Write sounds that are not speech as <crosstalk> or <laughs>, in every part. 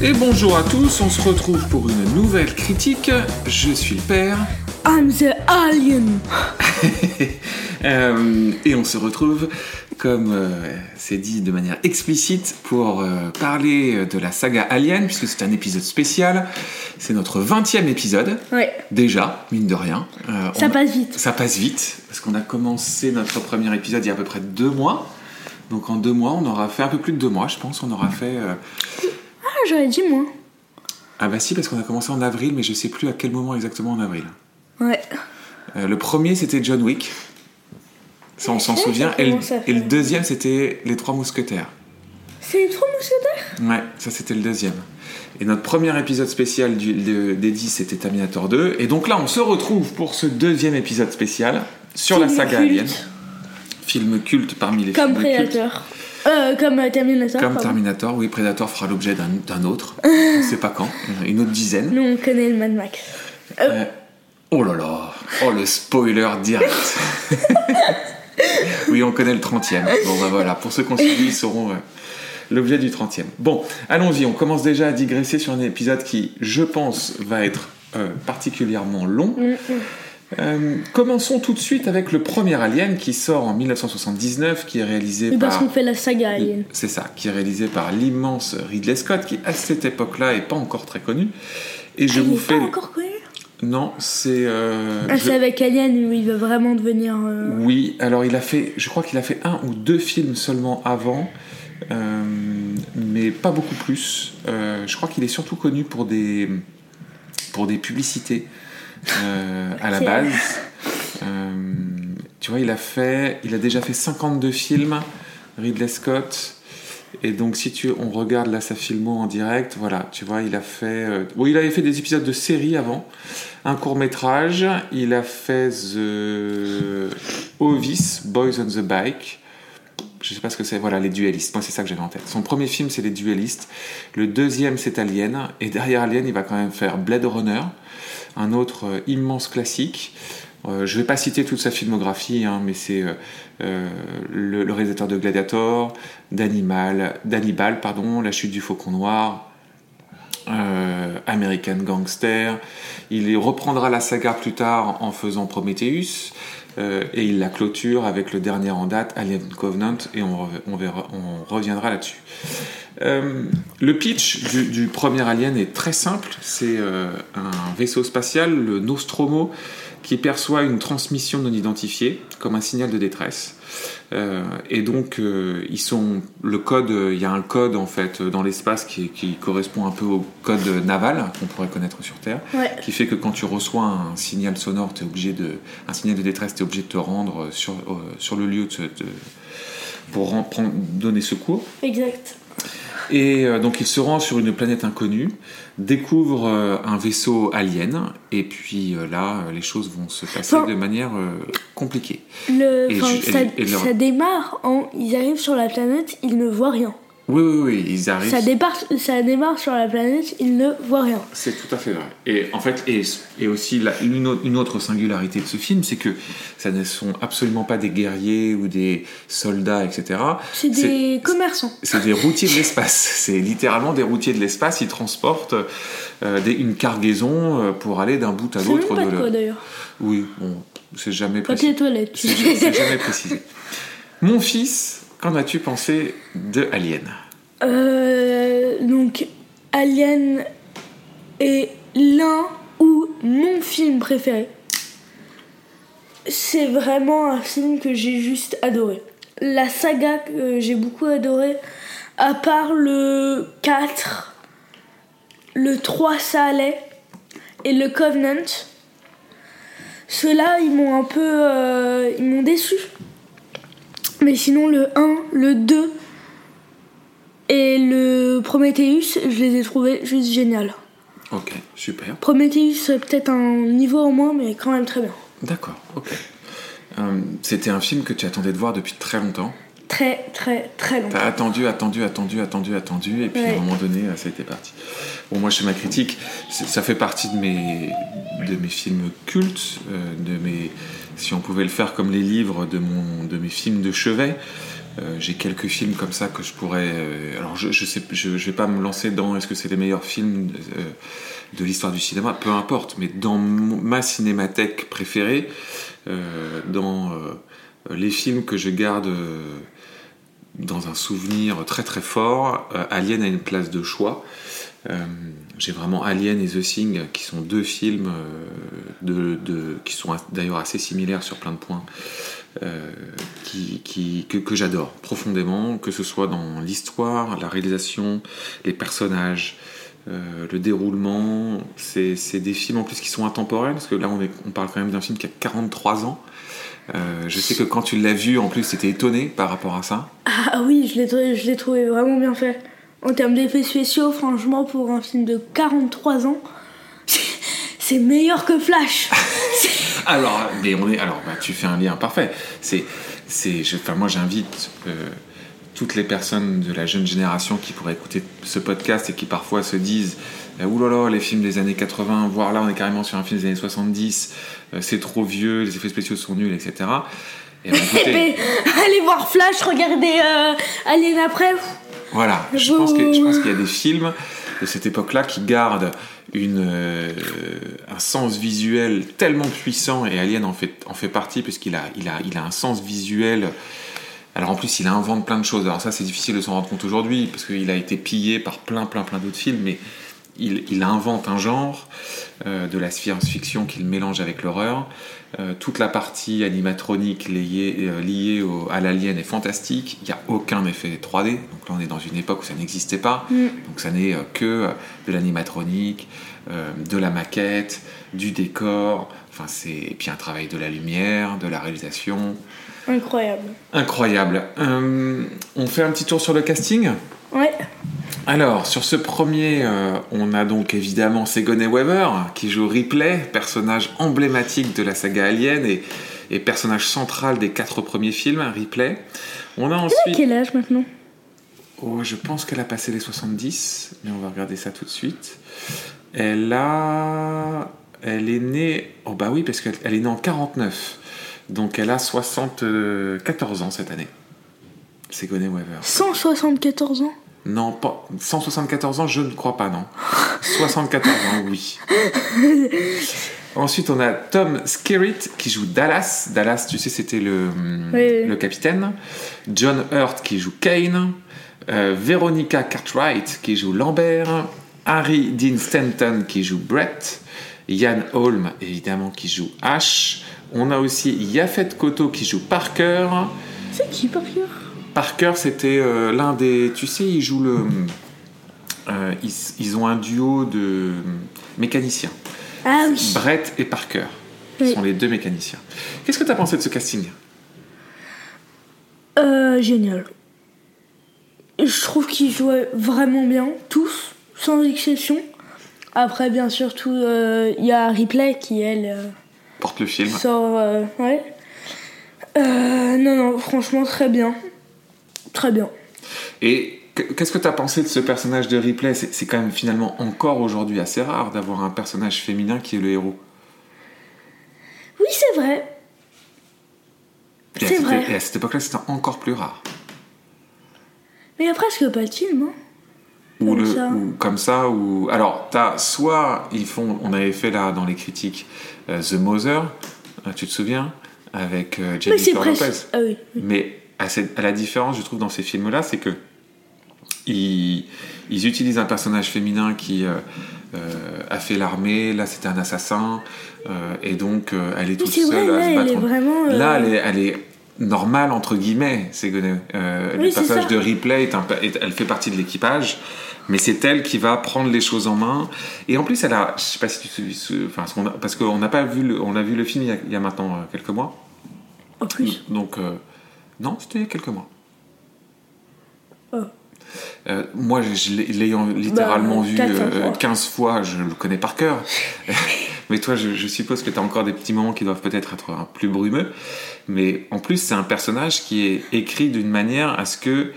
Et bonjour à tous, on se retrouve pour une nouvelle critique. Je suis le père. I'm the alien. <laughs> Euh, et on se retrouve, comme euh, c'est dit de manière explicite, pour euh, parler de la saga Alien, puisque c'est un épisode spécial. C'est notre 20e épisode, Ouais, déjà, mine de rien. Ça on- passe vite. Ça passe vite, parce qu'on a commencé notre premier épisode il y a à peu près deux mois. Donc en deux mois, on aura fait un peu plus de deux mois, je pense. On aura fait. Ah, j'aurais dit moi. Ah bah si, parce qu'on a commencé en avril, mais je sais plus à quel moment exactement en avril. Ouais. Euh, le premier, c'était John Wick. Ça, on s'en Ça, ça souvient. Et le, et deuxième, c'était Les Trois Mousquetaires. C'est les trois mousquetaires? Ouais, ça, c'était le deuxième. Et notre premier épisode spécial du, de- des 10, c'était Terminator 2. Et donc là, on se retrouve pour ce deuxième épisode spécial sur la saga culte. Alien. Film culte parmi les Comme films cultes. Euh, comme euh, Terminator. Comme pardon. Terminator, oui, Predator fera l'objet d'un autre. <laughs> on sait pas quand. Une autre dizaine. Nous, on connaît le Mad Max. Euh, oh là là, oh le spoiler direct. <laughs> oui, on connaît le 30e. Bon, bah voilà, pour ceux qui ont suivi, ils sauront euh, l'objet du 30e. Bon, allons-y, on commence déjà à digresser sur un épisode qui, je pense, va être euh, particulièrement long. Mm, mm. Euh, commençons tout de suite avec le premier Alien qui sort en 1979, qui est réalisé Oui, parce par. qu'on fait la saga Alien. C'est ça, qui est réalisé par l'immense Ridley Scott, qui à cette époque-là est pas encore très connu. Et je Ah, vous fais. pas encore connu? Non, c'est. euh, Ah, je- c'est avec Alien où il veut vraiment devenir. euh, Oui, alors il a fait. Je crois qu'il a fait un ou deux films seulement avant, euh, mais pas beaucoup plus. Je crois qu'il est surtout connu pour des pour des publicités euh, à la base. Euh, tu vois, il a fait, il a déjà fait 52 films, Ridley Scott. Et donc, si tu, on regarde là sa filmo en direct, voilà, tu vois, il a fait. euh, bon, il avait fait des épisodes de série avant, un court métrage. Il a fait The Ovis, Boys on the Bike. Je sais pas ce que c'est. Voilà, les duellistes. Moi, c'est ça que j'avais en tête. Son premier film, c'est les duellistes. Le deuxième, c'est Alien. Et derrière Alien, il va quand même faire Blade Runner, un autre euh, immense classique. Euh, je vais pas citer toute sa filmographie, hein, mais c'est euh, le, réalisateur de Gladiator, d'Hannibal, pardon, La chute du faucon noir, American Gangster. Il reprendra la saga plus tard en faisant Prometheus. Euh, et il la clôture avec le dernier en date, Alien Covenant, et on, reviendra là-dessus. Euh, le pitch du, du premier Alien est très simple. C'est euh, un vaisseau spatial, le Nostromo, qui perçoit une transmission non identifiée comme un signal de détresse. Euh, et donc, euh, ils sont le code. euh, Il y a un code en fait dans l'espace qui, qui correspond un peu au code naval qu'on pourrait connaître sur Terre, Ouais. qui fait que quand tu reçois un signal sonore, es obligé de, un signal de détresse, tu es obligé de te rendre sur, euh, sur le lieu de- de- pour prendre- donner secours. Exact. Et donc il se rend sur une planète inconnue, découvre euh, un vaisseau alien, et puis euh, là, euh, les choses vont se passer Enfin- de manière euh, compliquée. Le, Et ça, et- et leur- ça démarre en. Ils arrivent sur la planète, ils ne voient rien. Oui, oui, oui, ils arrivent. Ça, démarre, ça sur la planète, ils ne voient rien. C'est tout à fait vrai. Et en fait, et, et aussi la- une, autre, singularité de ce film, c'est que ça ne sont absolument pas des guerriers ou des soldats, etc. C'est des commerçants. C'est des routiers de l'espace. <laughs> C'est littéralement des routiers de l'espace. Ils transportent euh, des- une cargaison euh, pour aller d'un bout à l'autre de quoi d'ailleurs. Oui, bon, c'est jamais précisé. toilette. tu C'est sais. c'est jamais précisé. Mon fils, qu'en as-tu pensé de Alien? Euh, donc, Alien est l'un ou mon film préféré. C'est vraiment un film que j'ai juste adoré. La saga que j'ai beaucoup adoré, à part le 4, le 3 ça et le Covenant. Ceux-là, ils m'ont un peu... euh, ils m'ont déçu. Mais sinon, le 1, le 2 et le Prometheus, je les ai trouvés juste génial. Ok, super. Prometheus, peut-être un niveau en moins, mais quand même très bien. D'accord, ok. Euh, C'était un film que tu attendais de voir depuis très longtemps. Très, très, très longtemps. T'as attendu, attendu, attendu, attendu, attendu, et puis à un moment donné, ça a été parti. Bon, moi, chez ma critique, ça fait partie de mes, de mes films cultes, euh, de mes, si on pouvait le faire comme les livres de, mon, de mes films de chevet. Euh, j'ai quelques films comme ça que je pourrais. euh, alors, je, sais, je, vais pas me lancer dans est-ce que c'est les meilleurs films euh, de l'histoire du cinéma, peu importe. Mais dans ma cinémathèque préférée, dans les films que je garde dans un souvenir très très fort, Alien a une place de choix. Euh, j'ai vraiment Alien et The Thing qui sont deux films euh, qui sont d'ailleurs assez similaires sur plein de points euh, que, j'adore profondément, que ce soit dans l'histoire, la réalisation, les personnages, le déroulement. C'est des films en plus qui sont intemporels, parce que là on, parle quand même d'un film qui a 43 ans. Je sais que quand tu l'as vu, en plus, t'étais étonné par rapport à ça. Ah oui, je l'ai trouvé vraiment bien fait. En termes d'effets spéciaux, franchement, pour un film de 43 ans, <laughs> c'est- meilleur que Flash. <laughs> Alors, mais on est, alors, bah, tu fais un lien parfait. C'est, c'est, je- enfin, moi, j'invite euh, toutes les personnes de la jeune génération qui pourraient écouter ce podcast et qui parfois se disent, euh, Ouh là là, les films des années 80, voire là, on est carrément sur un film des années 70, euh, c'est trop vieux, les effets spéciaux sont nuls, etc. Et <laughs> écoutez, Mais allez voir Flash, regardez euh, Alien après. Voilà, je pense que- je pense qu'il y a des films de cette époque-là qui gardent une, euh, un sens visuel tellement puissant, et Alien en fait, en fait partie, puisqu'il a, il a, il a un sens visuel. Alors en plus, il invente plein de choses. Alors ça, c'est difficile de s'en rendre compte aujourd'hui, parce qu'il a été pillé par plein, plein, plein d'autres films, mais il, il invente un genre euh, de la science-fiction qu'il mélange avec l'horreur. Euh, toute la partie animatronique liée, euh, liée au- à l'alien est fantastique. Il n'y a aucun effet 3D. Donc là, on est dans une époque où ça n'existait pas. Mm. Donc ça n'est que de l'animatronique, de la maquette, du décor. Enfin, c'est et puis un travail de la lumière, de la réalisation. Incroyable. Incroyable. On fait un petit tour sur le casting? Alors, sur ce premier, euh, on a donc évidemment Sigourney Weaver qui joue Ripley, personnage emblématique de la saga Alien et, et personnage central des quatre premiers films, Ripley. On a ensuite. quel âge maintenant? Oh, je pense qu'elle a passé les 70, mais on va regarder ça tout de suite. Elle a. Elle est née. Oh, bah oui, parce qu'elle elle est née en 49. Donc elle a 74 ans cette année. Sigourney Weaver. 174 ans? Non, pas 174 ans, je ne crois pas, non. 74 ans, oui. Ensuite, on a Tom Skerritt qui joue Dallas. Dallas, tu sais, c'était le, Oui, oui. le capitaine. John Hurt qui joue Kane. Euh, Veronica Cartwright qui joue Lambert. Harry Dean Stanton qui joue Brett. Ian Holm, évidemment, qui joue Ash. On a aussi Yafet Koto qui joue Parker. C'est qui par cœur Parker, c'était euh, l'un des. Tu sais, ils jouent le. euh, ils, ils ont un duo de mécaniciens. Ah oui. Brett et Parker. Oui. sont les deux mécaniciens. Qu'est-ce que tu as pensé de ce casting? Euh, génial. Je trouve qu'ils jouaient vraiment bien, tous, sans exception. Après, bien sûr, euh, il y a Ripley qui, elle, Porte le film. sort. ouais. Non, non, franchement, très bien. Très bien. Et que- qu'est-ce que tu as pensé de ce personnage de Ripley C'est quand même finalement encore aujourd'hui assez rare d'avoir un personnage féminin qui est le héros. Oui, c'est vrai. C'est vrai. Et à cette époque-là, c'était encore plus rare. Mais il y a presque pas de film, hein. ou Comme le ça. ou comme ça ou alors t'as soit ils font on avait fait là dans les critiques euh, The Mother euh, tu te souviens? Avec euh, Jennifer. Lopez Ah oui. mais à, cette- à la différence je trouve dans ces films là c'est que ils, ils utilisent un personnage féminin qui euh, euh, a fait l'armée là c'était un assassin euh, et donc euh, elle est toute c'est vrai, seule à là, se elle battre est vraiment. Là, elle est, elle est normale, entre guillemets, Ségolène. Euh, le passage de Ripley, est un pa- est- elle fait partie de l'équipage, mais c'est elle qui va prendre les choses en main. Et en plus, elle a, je sais pas si tu enfin, parce qu'on n'a pas vu, le, on a vu le film il y a, il y a maintenant quelques mois. En plus. Donc, non, c'était il y a quelques mois. Oh. Euh, moi, l'ayant littéralement Bah, vu quatre, cinq euh, fois. 15 fois, je le connais par cœur. <laughs> Mais toi, je, je suppose que tu as encore des petits moments qui doivent peut-être être un plus brumeux. Mais en plus, c'est un personnage qui est écrit d'une manière à ce que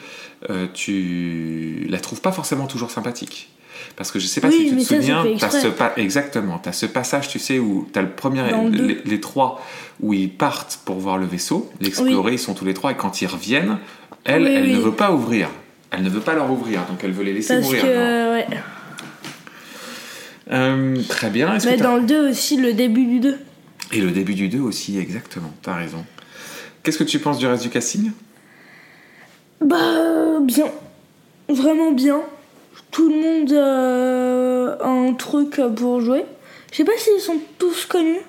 euh, tu la trouves pas forcément toujours sympathique. Parce que je sais pas Oui, si tu te souviens, exprès. ce pa- exactement, tu as ce passage, tu sais, où tu as le premier, les, les trois, où ils partent pour voir le vaisseau, l'explorer, ils sont tous les trois, et quand ils reviennent, Elle, Oui, elle ne veut pas ouvrir. Elle ne veut pas leur ouvrir, donc elle veut les laisser Parce mourir. que, ouais. Euh, très bien. Mais que dans le 2 aussi, le début du 2. Et le début du 2 aussi, exactement. T'as raison. Qu'est-ce que tu penses du reste du casting? Bah, bien. Vraiment bien. Tout le monde euh, a un truc pour jouer. Je sais pas s'ils sont tous connus.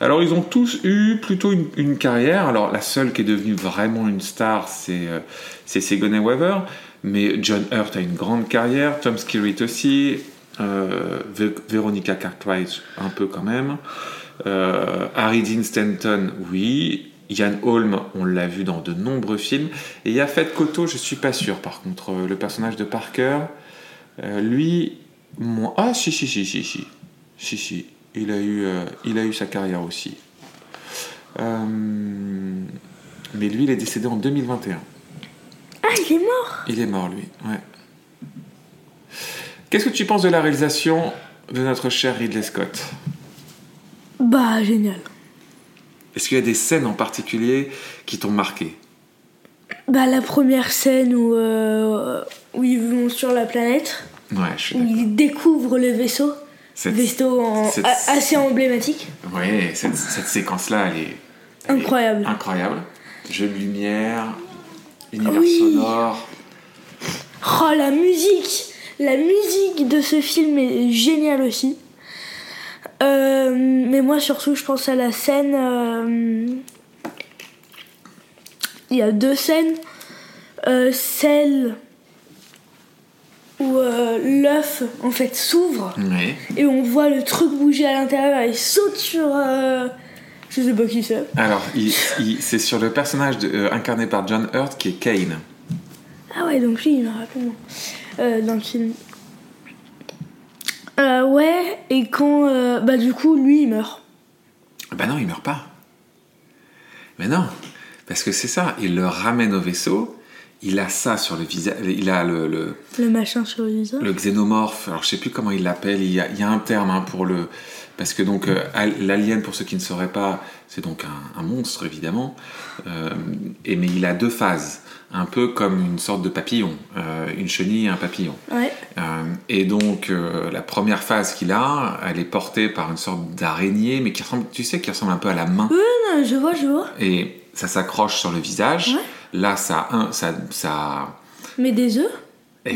Alors, ils ont tous eu plutôt une, carrière. Alors, la seule qui est devenue vraiment une star, c'est euh, Sigourney Weaver. Mais John Hurt a une grande carrière, Tom Skerritt aussi, euh, Ve- Veronica Cartwright un peu quand même, euh, Harry Dean Stanton, oui. Ian Holm, on l'a vu dans de nombreux films. Et Yafet Koto, je suis pas sûr par contre. Euh, Le personnage de Parker, euh, lui, moi. Ah, si, si, si, si, si. Si, si. Il a eu, euh, il a eu sa carrière aussi. Euh, mais lui, il est décédé en 2021. Ah, il est mort? Il est mort, lui. Ouais. Qu'est-ce que tu penses de la réalisation de notre cher Ridley Scott? Bah, génial. Est-ce qu'il y a des scènes en particulier qui t'ont marqué? Bah, la première scène où, euh, où ils vont sur la planète, Ouais, je suis où ils découvrent le vaisseau. Cette, Vaisseau en- cette- a- assez emblématique. ouais, cette, cette séquence-là, elle est elle est Incroyable. incroyable. Jeu de lumière, univers Oui. sonore. Oh, la musique La musique de ce film est géniale aussi. Euh, mais moi, surtout, je pense à la scène. euh, Il y a deux scènes. Euh, celle où l'œuf, en fait, s'ouvre et on voit le truc bouger à l'intérieur et il saute sur. Je sais pas qui c'est. Alors, il- il- c'est sur le personnage de- incarné par John Hurt qui est Kane. Ah ouais, donc lui, il moi. Euh, dans le film. Euh, ouais, et quand. euh, bah, du coup, lui, il meurt. Bah non, il meurt pas. Mais non, parce que c'est ça, il le ramène au vaisseau, il a ça sur le visage, il a le, le, Le machin sur le visage. le xénomorphe, alors je sais plus comment il l'appelle, il y a, il y a un terme hein, pour le... Parce que donc euh, al- l'alien, pour ceux qui ne sauraient pas, c'est donc un, un monstre évidemment, euh, et, mais il a deux phases, un peu comme une sorte de papillon, euh, une chenille et un papillon. Ouais. Euh, et donc, euh, la première phase qu'il a, elle est portée par une sorte d'araignée, mais qui ressemble, tu sais, qui ressemble un peu à la main. Oui, non, je vois, je vois. Et ça s'accroche sur le visage. Ouais. Là, ça, un, ça, ça, Mais des œufs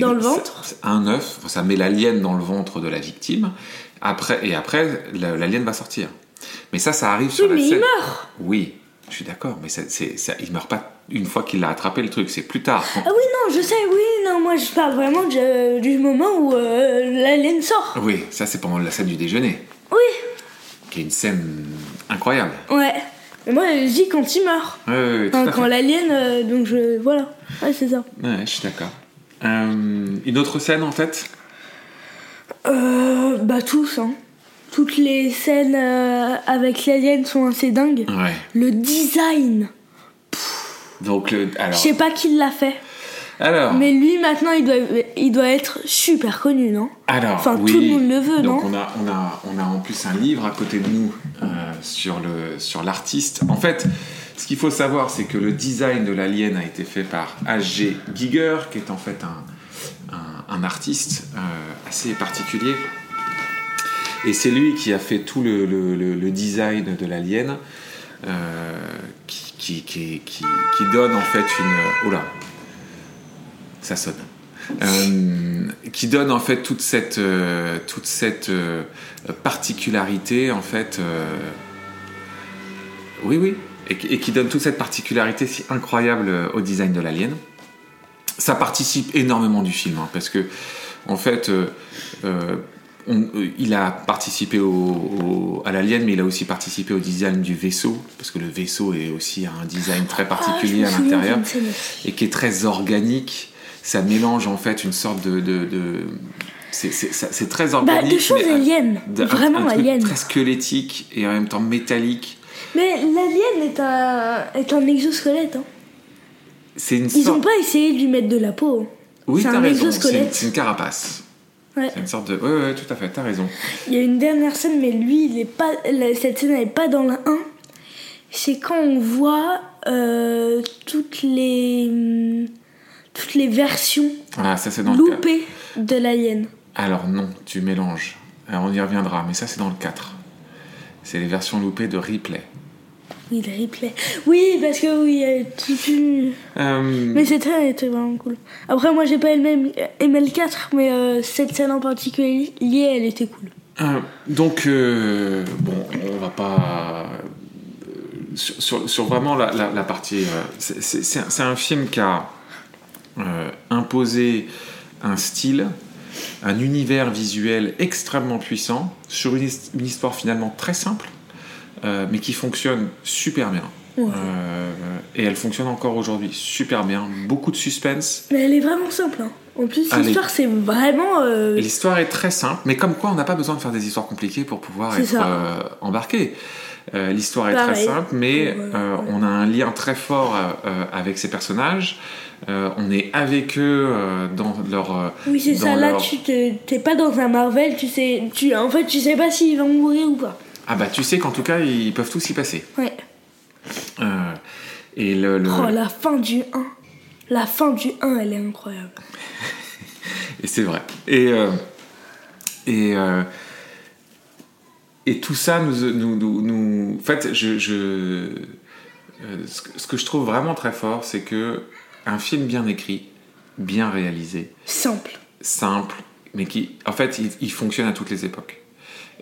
Dans le ventre Un œuf, ça met l'alien dans le ventre de la victime. Après, et après, la- l'alien va sortir. Mais ça, ça arrive sur Oui, la mais il scène. meurt Oui, je suis d'accord, mais ça, c'est, ça, il meurt pas une fois qu'il a attrapé le truc, c'est plus tard. Ah oui, non, je sais, oui, non, moi je parle vraiment du, du moment où euh, l'alien sort. Oui, ça, c'est pendant la scène du déjeuner, Oui, qui est une scène incroyable. ouais. Mais moi, je dis quand il meurt. Oui, oui, tout Enfin, à quand fait. l'alien, euh, donc je. Voilà. Ouais, c'est ça. Ouais, je suis d'accord. Euh, une autre scène en fait? Euh. Bah, tous, hein. Toutes les scènes euh, avec l'alien sont assez dingues. Ouais. Le design, Donc, le, je sais pas qui l'a fait. alors, Mais lui, maintenant, il doit, il doit être super connu, non? Alors, Enfin, oui. tout le monde le veut, Donc, non? on a, on a, on a en plus un livre à côté de nous euh, sur le, sur l'artiste. En fait, ce qu'il faut savoir, c'est que le design de l'alien a été fait par H.G. Giger, qui est en fait un, un, un artiste euh, assez particulier. Et c'est lui qui a fait tout le, design de l'alien, euh, qui, donne en fait une. Oula, ça sonne. Euh, qui donne en fait toute cette, euh, toute cette particularité en fait. oui, oui. Et, qui- donne toute cette particularité si incroyable au design de l'alien. Ça participe énormément du film, hein, parce que, en fait, on- euh, il a participé au, au- à l'alien, mais il a aussi participé au design du vaisseau, parce que le vaisseau est aussi un design très particulier Ah, à me souviens l'intérieur et qui est très organique. Ça mélange en fait une sorte de. de, de- c'est, très Bah, organique. des choses un- aliens. Vraiment un truc. Très squelettique et en même temps métallique. Mais l'alien est un, est un exosquelette. Hein. Une Ils sorte. ont pas essayé de lui mettre de la peau. Oui, c'est t'as un raison. C'est une carapace. Ouais. C'est une sorte de. Ouais, ouais, tout à fait, t'as raison. Il y a une dernière scène, mais lui, il est pas, cette scène n'est pas dans le 1. C'est quand on voit euh, toutes les hum, toutes les versions Ah, ça dans le 4. loupées de l'Alien. Alors non, tu mélanges. Alors, on y reviendra, mais ça c'est dans le 4. C'est les versions loupées de Ripley. Oui, le replay. Oui, parce que oui, il y a toute une- Euh, Mais c'était elle était vraiment cool. Après, moi, j'ai pas aimé, aimé le 4, mais euh, cette scène en particulier, elle était cool. Euh, donc, bon, on va pas. Sur, sur- sur vraiment la, la- la partie. c'est- un, film qui a imposé un style, un univers visuel extrêmement puissant, sur une histoire finalement très simple, euh, mais qui fonctionne super bien. Ouais. Euh, et elle fonctionne encore aujourd'hui super bien. Beaucoup de suspense. Mais elle est vraiment simple. hein. En plus, l'histoire, c'est vraiment. euh, L'histoire est très simple, mais comme quoi on n'a pas besoin de faire des histoires compliquées pour pouvoir être euh, embarqué. L'histoire est très simple, mais Ouais, ouais. on a un lien très fort avec ces personnages. On est avec eux dans leur. Oui, c'est ça. Là, leur- tu te- t'es pas dans un Marvel, tu sais. Tu, en fait, tu sais pas s'ils vont mourir ou pas. Ah bah tu sais qu'en tout cas ils peuvent tous y passer. Ouais. Euh, et le, le- Oh, la fin du 1. La fin du 1, elle est incroyable. <laughs> Et c'est vrai. Et, euh, et, euh, et tout ça nous. nous, nous, nous- En fait, je, je, ce, que, ce que je trouve vraiment très fort, c'est que un film bien écrit, bien réalisé, Simple. simple, mais qui, en fait, il, il fonctionne à toutes les époques.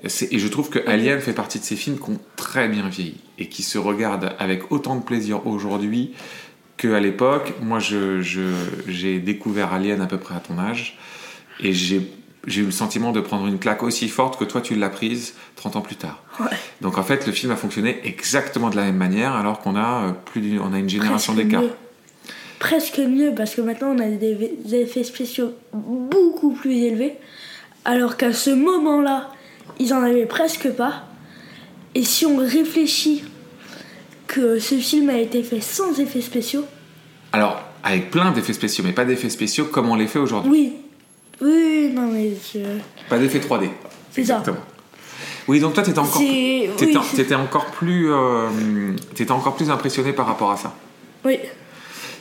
Et je trouve que Alien fait partie de ces films qui ont très bien vieilli et qui se regardent avec autant de plaisir aujourd'hui qu'à l'époque. Moi, je- je- j'ai découvert Alien à peu près à ton âge et j'ai j'ai eu le sentiment de prendre une claque aussi forte que toi tu l'as prise 30 ans plus tard. Ouais. Donc en fait, le film a fonctionné exactement de la même manière alors qu'on a euh, plus d'une- on a une génération d'écart. Presque mieux, parce que maintenant, on a des effets spéciaux beaucoup plus élevés. Alors qu'à ce moment-là, ils en avaient presque pas. Et si on réfléchit que ce film a été fait sans effets spéciaux, Alors avec plein d'effets spéciaux, mais pas d'effets spéciaux comme on les fait aujourd'hui. oui. Oui, non, mais je... Pas d'effet 3D. C'est ça. Exactement. Oui, donc toi, t'étais encore, t'étais, oui. encore plus, euh, t'étais encore plus impressionné par rapport à ça. Oui.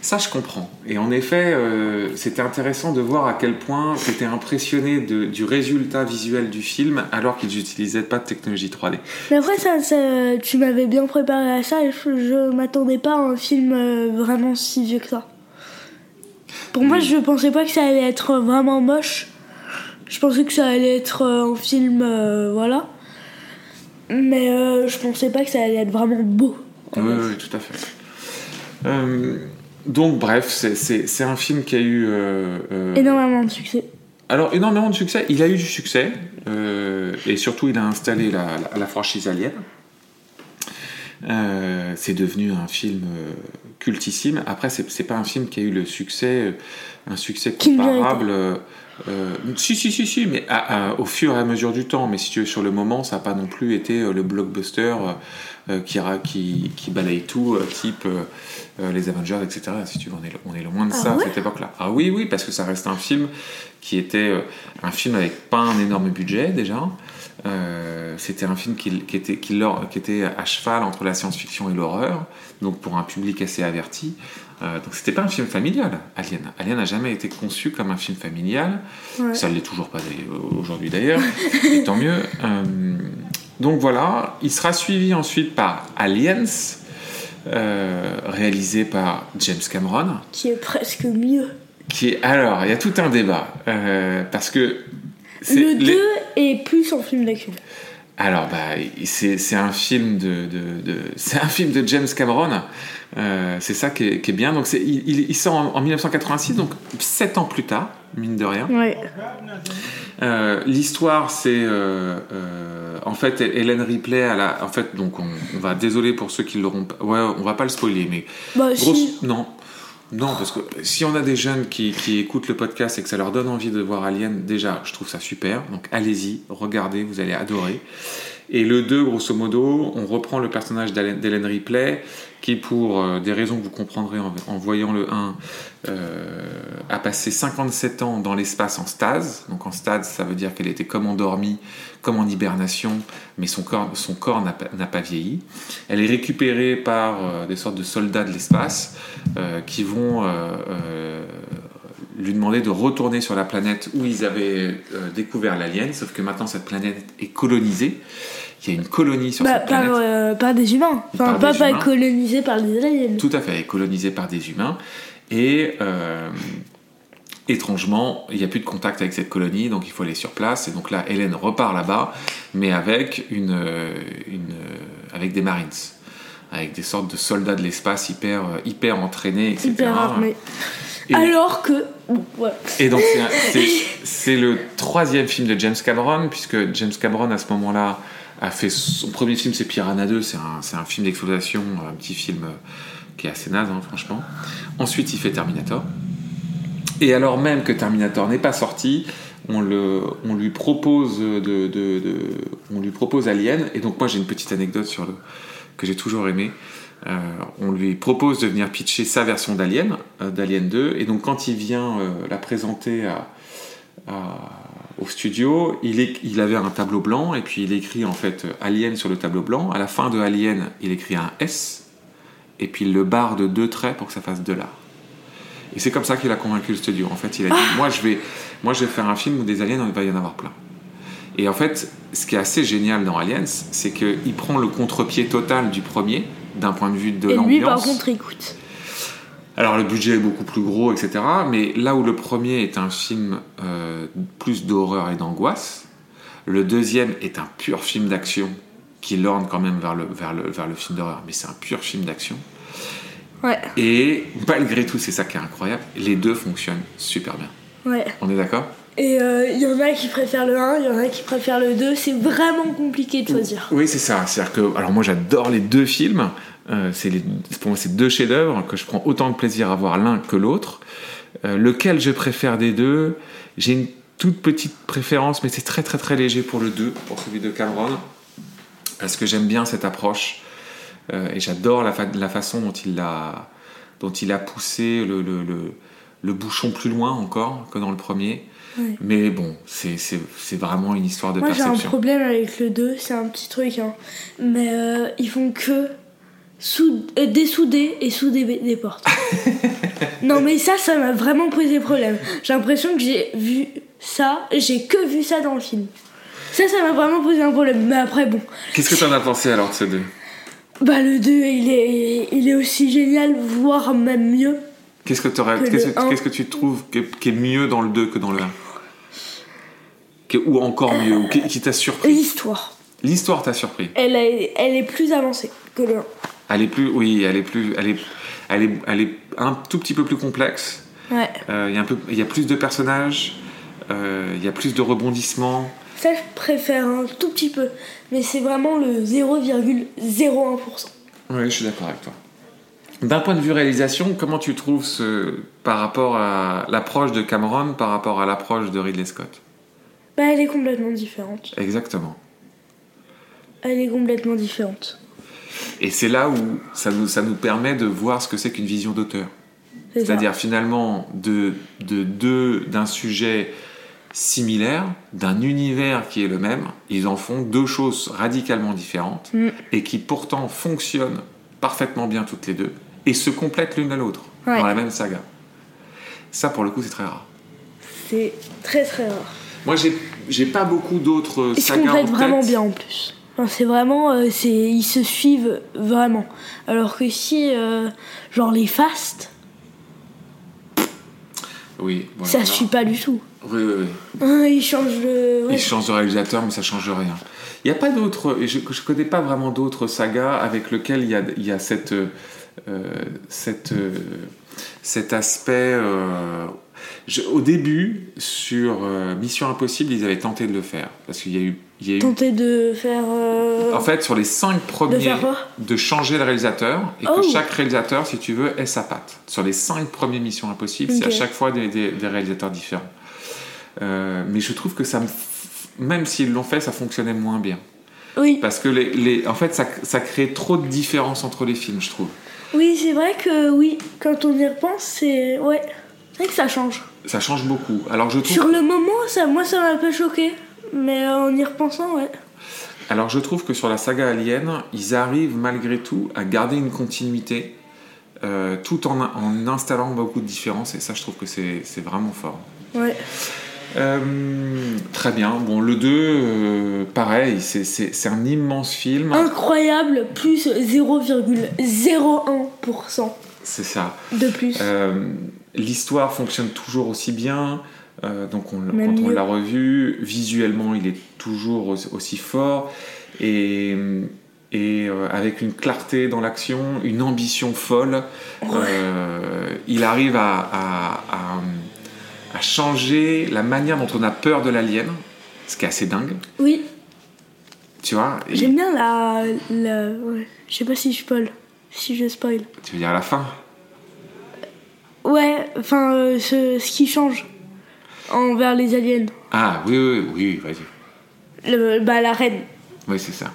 Ça, je comprends. Et en effet, euh, c'était intéressant de voir à quel point t'étais impressionné de- du résultat visuel du film alors qu'ils n'utilisaient pas de technologie 3D. Mais après, ça, ça- tu m'avais bien préparé à ça et je, je m'attendais pas à un film euh, vraiment si vieux que ça. Pour moi, je pensais pas que ça allait être vraiment moche. Je pensais que ça allait être euh, un film, euh, voilà. Mais euh, je pensais pas que ça allait être vraiment beau. Oui, oui, tout à fait. Donc, bref, c'est, un film qui a eu. euh, euh, Énormément de succès. Alors, énormément de succès. Il a eu du succès. euh, et surtout, il a installé la, la- la franchise Alien. C'est devenu un film cultissime. Après, c'est, pas un film qui a eu le succès, un succès comparable. euh, si, si, si, si, mais à- à- au fur et à mesure du temps. Mais si tu veux, sur le moment, ça n'a pas non plus été le blockbuster euh, qui, qui, qui balaye tout, euh, type euh, les Avengers, etc. Si tu veux, on est, on est loin de Ah ça à cette époque-là. Ah oui, oui, parce que ça reste un film qui était euh, un film avec pas un énorme budget déjà. Euh, c'était un film qui, qui était, qui, leur- qui était à cheval entre la science-fiction et l'horreur, donc pour un public assez averti. Euh, donc c'était pas un film familial, Alien. Alien n'a jamais été conçu comme un film familial. Ouais. Ça ne l'est toujours pas aujourd'hui d'ailleurs, et tant mieux. Euh, donc voilà, il sera suivi ensuite par Aliens, euh, réalisé par James Cameron Qui est presque mieux. qui est alors il y a tout un débat euh, parce que Le les- 2 est plus en film d'action. alors bah c'est un film de, de- de- c'est un film de James Cameron Euh, c'est ça qui est, qui est bien donc c'est il, sort en, en 1986 donc sept ans plus tard mine de rien Ouais. Euh, l'histoire c'est euh, euh, en fait Hélène Ripley en fait donc on, on va désolé pour ceux qui l'auront pas ouais on va pas le spoiler mais Bah, Grosse... si. Non. Non, parce que si on a des jeunes qui, qui écoutent le podcast et que ça leur donne envie de voir Alien, déjà, je trouve ça super. Donc allez-y, regardez, vous allez adorer. Et le 2, grosso modo, on reprend le personnage d'Hélène Ripley, qui, pour euh, des raisons que vous comprendrez en, voyant le 1, euh, a passé 57 ans dans l'espace en stase. Donc en stase, ça veut dire qu'elle était comme endormie, comme en hibernation, mais son corps, n'a pas, vieilli. Elle est récupérée par euh, des sortes de soldats de l'espace qui vont lui demander de retourner sur la planète où ils avaient découvert l'alien, sauf que maintenant cette planète est colonisée il y a une colonie sur bah, cette planète. Euh, par, des humains. Enfin, pas, pas colonisée par des aliens. Tout à fait, colonisée par des humains. Et euh, étrangement, il n'y a plus de contact avec cette colonie, donc il faut aller sur place. Et donc là, Hélène repart là-bas, mais avec, une, une, avec des Marines. Avec des sortes de soldats de l'espace hyper, hyper entraînés, etc. Hyper armés. Alors que. Et donc, <laughs> c'est le troisième film de James Cameron, puisque James Cameron, à ce moment-là, a fait son premier film, c'est Piranha 2, c'est un, film d'exploitation, un petit film euh, qui est assez naze, hein, franchement. Ensuite, il fait Terminator. Et alors même que Terminator n'est pas sorti, on, lui propose de, on lui propose Alien. Et donc moi j'ai une petite anecdote sur le que j'ai toujours aimé. Euh, on lui propose de venir pitcher sa version d'Alien, euh, d'Alien 2. Et donc quand il vient la présenter à au studio, il, il, avait un tableau blanc et puis il écrit en fait Alien sur le tableau blanc. À la fin de Alien, il écrit un S et puis il le barre de deux traits pour que ça fasse de l'art. Et c'est comme ça qu'il a convaincu le studio. En fait, il a dit moi je vais, moi je vais faire un film où des aliens, il va y en avoir plein. Et en fait, ce qui est assez génial dans Aliens, c'est qu'il prend le contre-pied total du premier d'un point de vue de l'ambiance. Et lui, par contre, écoute. Alors le budget est beaucoup plus gros, etc. Mais là où le premier est un film euh, plus d'horreur et d'angoisse, le deuxième est un pur film d'action qui lorne quand même vers le, vers le, vers le film d'horreur, mais c'est un pur film d'action. Ouais. Et malgré tout, c'est ça qui est incroyable, les deux fonctionnent super bien. Ouais. On est d'accord? Et il euh, y en a qui préfèrent le 1, il y en a qui préfèrent le 2, c'est vraiment compliqué de choisir. Oui, c'est ça. C'est-à-dire que, alors moi j'adore les deux films, euh, c'est pour moi, c'est deux chefs-d'œuvre que je prends autant de plaisir à voir l'un que l'autre. Euh, lequel je préfère des deux? J'ai une toute petite préférence, mais c'est très très très léger pour le 2, pour celui de Cameron, parce que j'aime bien cette approche euh, et j'adore la, la, façon dont il a, dont il a poussé le, le, le, bouchon plus loin encore que dans le premier. Mais bon, c'est vraiment une histoire de Moi, perception. Moi j'ai un problème avec le 2, c'est un petit truc, hein. mais ils font que euh, dessouder et souder des portes. <laughs> non mais ça, ça m'a vraiment posé problème. J'ai l'impression que j'ai vu ça, j'ai que vu ça dans le film. Ça, ça m'a vraiment posé un problème. Mais après, bon. Qu'est-ce que t'en as pensé alors de ce 2 Bah le 2, il est, il est aussi génial, voire même mieux. Qu'est-ce que, qu'est-ce, que tu trouves qui est mieux dans le 2 que dans le 1 Ou encore mieux, ou qui, t'a surpris? L'histoire. L'histoire t'a surpris elle, elle est plus avancée que le 1. Elle est plus, oui, elle est plus, elle est, elle est, elle est un tout petit peu plus complexe. Ouais. Euh, il y a un peu, il y a plus de personnages, euh, il y a plus de rebondissements. Ça, je préfère un tout petit peu, mais c'est vraiment le 0,01%. Oui, je suis d'accord avec toi. D'un point de vue réalisation, comment tu trouves ce par rapport à l'approche de Cameron par rapport à l'approche de Ridley Scott? Bah, elle est complètement différente. Exactement. Elle est complètement différente. Et c'est là où ça nous, ça nous permet de voir ce que c'est qu'une vision d'auteur. C'est-à-dire finalement de, de, d'un sujet similaire, d'un univers qui est le même, ils en font deux choses radicalement différentes mm. et qui pourtant fonctionnent parfaitement bien toutes les deux et se complètent l'une à l'autre dans la même saga. Ça pour le coup c'est très rare. C'est très très rare. Moi j'ai, j'ai pas beaucoup d'autres sagas. Ils se complètent vraiment bien en plus c'est vraiment, euh, c'est, ils se suivent vraiment. Alors que si, euh, genre les fastes, oui, ça se suit pas du tout. Oui, oui, oui. Hein, ils changent de. Ils changent de réalisateur, mais ça change rien. Il n'y a pas d'autres, je ne connais pas vraiment d'autres sagas avec lesquelles il y a, y a cette, euh, cette, cet aspect au début, sur Mission Impossible, ils avaient tenté de le faire. Parce qu'il y a eu. Il y a tenté de faire. Euh, en fait, sur les cinq premiers. De, changer le réalisateur et que oh. chaque réalisateur, si tu veux, ait sa patte. Sur les cinq premières Missions Impossibles, c'est à chaque fois des, réalisateurs différents. Euh, mais je trouve que ça Même s'ils l'ont fait, ça fonctionnait moins bien. Oui. Parce que les, les- en fait, ça, ça crée trop de différences entre les films, je trouve. Oui, c'est vrai que oui, quand on y repense, c'est. Ouais. C'est vrai que ça change. Ça change beaucoup. Alors je trouve, Sur le moment, ça, moi, ça m'a pas choqué. Mais euh, en y repensant, ouais. alors je trouve que sur la saga Alien, ils arrivent malgré tout à garder une continuité, euh, tout en, en installant beaucoup de différences. Et ça, je trouve que c'est vraiment fort. Ouais. Euh, très bien. Bon, le 2, euh, pareil, c'est- un immense film. Incroyable, plus 0,01% C'est ça. de plus. L'histoire fonctionne toujours aussi bien. Euh, donc, on, quand on l'a revu, visuellement, il est toujours aussi, fort. Et, et euh, avec une clarté dans l'action, une ambition folle, euh, il arrive à, à- à- à changer la manière dont on a peur de l'alien, ce qui est assez dingue. Oui, Tu vois Et- j'aime bien la. la ouais. Je sais pas si je spoil. Si je spoil. Tu veux dire à la fin? Ouais, enfin, ce, ce qui change envers les aliens. Ah oui, oui, oui, vas-y. Le, bah, la reine. Oui, c'est ça.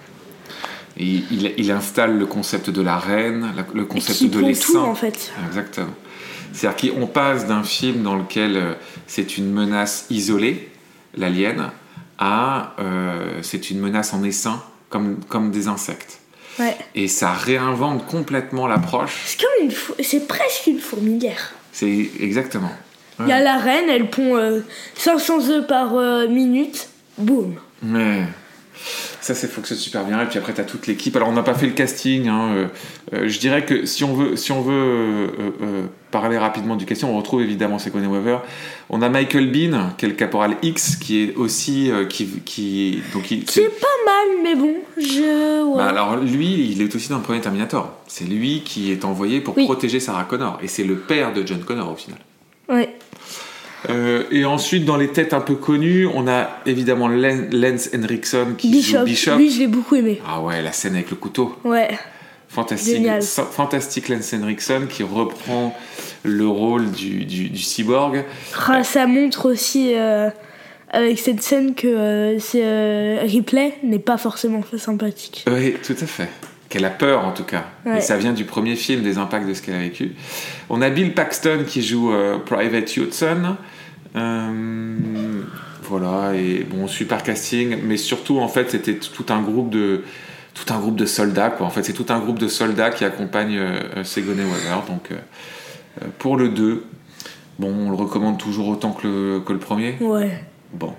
Et il, il installe le concept de la reine, la- le concept qui de tout, en fait. Exactement. C'est-à-dire qu'on passe d'un film dans lequel euh, c'est une menace isolée, l'alien, à euh, c'est une menace en essaim, comme, comme des insectes. Ouais. Et ça réinvente complètement l'approche. C'est comme une. fou- C'est presque une fourmilière. C'est exactement. Il y a la reine, elle pond euh, 500 œufs par euh, minute. Boum. Mais ça, c'est fonctionne super bien. Et puis après, tu as toute l'équipe. Alors, on n'a pas fait le casting. hein, euh, euh, je dirais que si on veut, si on veut euh, euh, euh, parler rapidement du casting, on retrouve évidemment Sigourney Weaver. On a Michael Bean, qui est le caporal X, qui est aussi. euh, qui, qui, donc, il- C'est pas mal, mais bon, je. ouais. Bah, alors, lui, il est aussi dans le premier Terminator. C'est lui qui est envoyé pour Oui. protéger Sarah Connor. Et c'est le père de John Connor au final. Euh, et ensuite, dans les têtes un peu connues, on a évidemment Len- Lance Henriksen qui Bishop. joue Bishop. Lui, je l'ai beaucoup aimé. Ah ouais, la scène avec le couteau. Ouais. Fantastique, Génial. fantastique Lance Henriksen qui reprend le rôle du, du, du cyborg. Ah, ça montre aussi euh, avec cette scène que euh, euh, Ripley n'est pas forcément fait sympathique. Oui, tout à fait. Qu'elle a peur en tout cas. Ouais. Et ça vient du premier film, des impacts de ce qu'elle a vécu. On a Bill Paxton qui joue euh, Private Hudson. Euh, voilà, et bon, super casting, mais surtout en fait c'était tout un groupe de tout un groupe de soldats quoi. En fait, c'est tout un groupe de soldats qui accompagnent euh, Weaver. Donc euh, euh, pour le 2, bon, on le recommande toujours autant que le, que le premier? Ouais. Bon.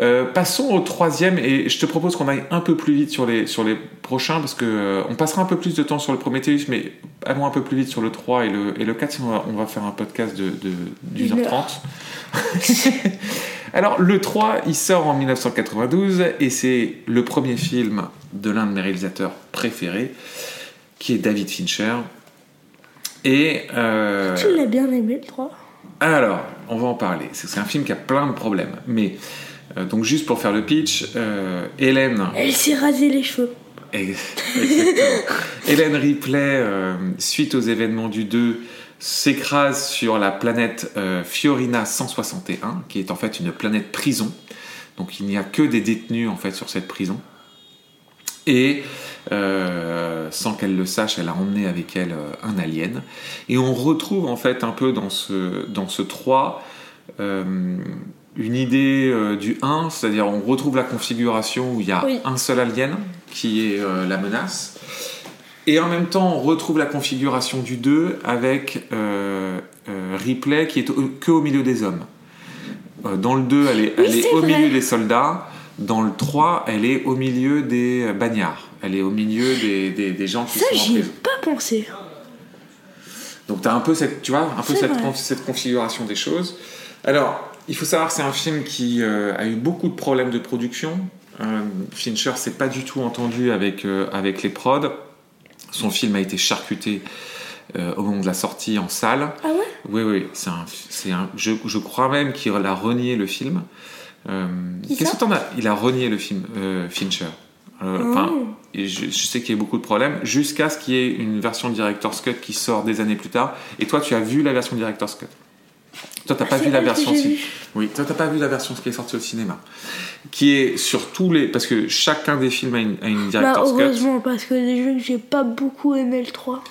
Euh, passons au troisième et je te propose qu'on aille un peu plus vite sur les, sur les prochains parce que euh, on passera un peu plus de temps sur le Prometheus mais allons un peu plus vite sur le 3 et le, et le 4 sinon on va, on va faire un podcast de, de, heure trente. <laughs> Alors le 3 il sort en 1992 et c'est le premier film de l'un de mes réalisateurs préférés qui est David Fincher et euh, Tu l'as bien aimé, le 3 alors, on va en parler. C'est c'est un film qui a plein de problèmes. Mais, donc juste pour faire le pitch, euh, Hélène, Elle s'est rasé les cheveux. <laughs> Hélène Ripley, euh, suite aux événements du 2, s'écrase sur la planète euh, Fiorina 161, qui est en fait une planète prison. Donc il n'y a que des détenus en fait sur cette prison. Et euh, sans qu'elle le sache, elle a emmené avec elle euh, un alien. Et on retrouve en fait un peu dans ce, dans ce 3 euh, une idée euh, du 1, c'est-à-dire on retrouve la configuration où il y a Oui. un seul alien qui est euh, la menace. Et en même temps, on retrouve la configuration du 2 avec euh, Ripley qui est au- que au milieu des hommes. Dans le 2, elle est, elle au vrai. milieu des soldats. Dans le 3, elle est au milieu des bagnards. Elle est au milieu des, des, des gens qui Ça, sont en prison. pas pensé. Donc tu as un peu cette, tu vois, un peu cette configuration des choses. Alors, il faut savoir que c'est un film qui euh, a eu beaucoup de problèmes de production. Euh, Fincher s'est pas du tout entendu avec, euh, avec les prods. Son film a été charcuté euh, au moment de la sortie en salle. Ah ouais? Oui, oui, c'est un, c'est un, je, je crois même qu'il a renié le film. Qu'est-ce que t'en as? Il a renié le film, Fincher. Oh. enfin, et je, je sais qu'il y a eu beaucoup de problèmes, jusqu'à ce qu'il y ait une version Director's Cut qui sort des années plus tard. Et toi, tu as vu la version Director's Cut? Toi, t'as Ah, pas vu la version ci-. Oui, toi, t'as pas vu la version qui est sortie au cinéma. Qui est sur tous les. Parce que chacun des films a une, a une Bah, director's cut. heureusement, parce que déjà que j'ai pas beaucoup aimé le 3.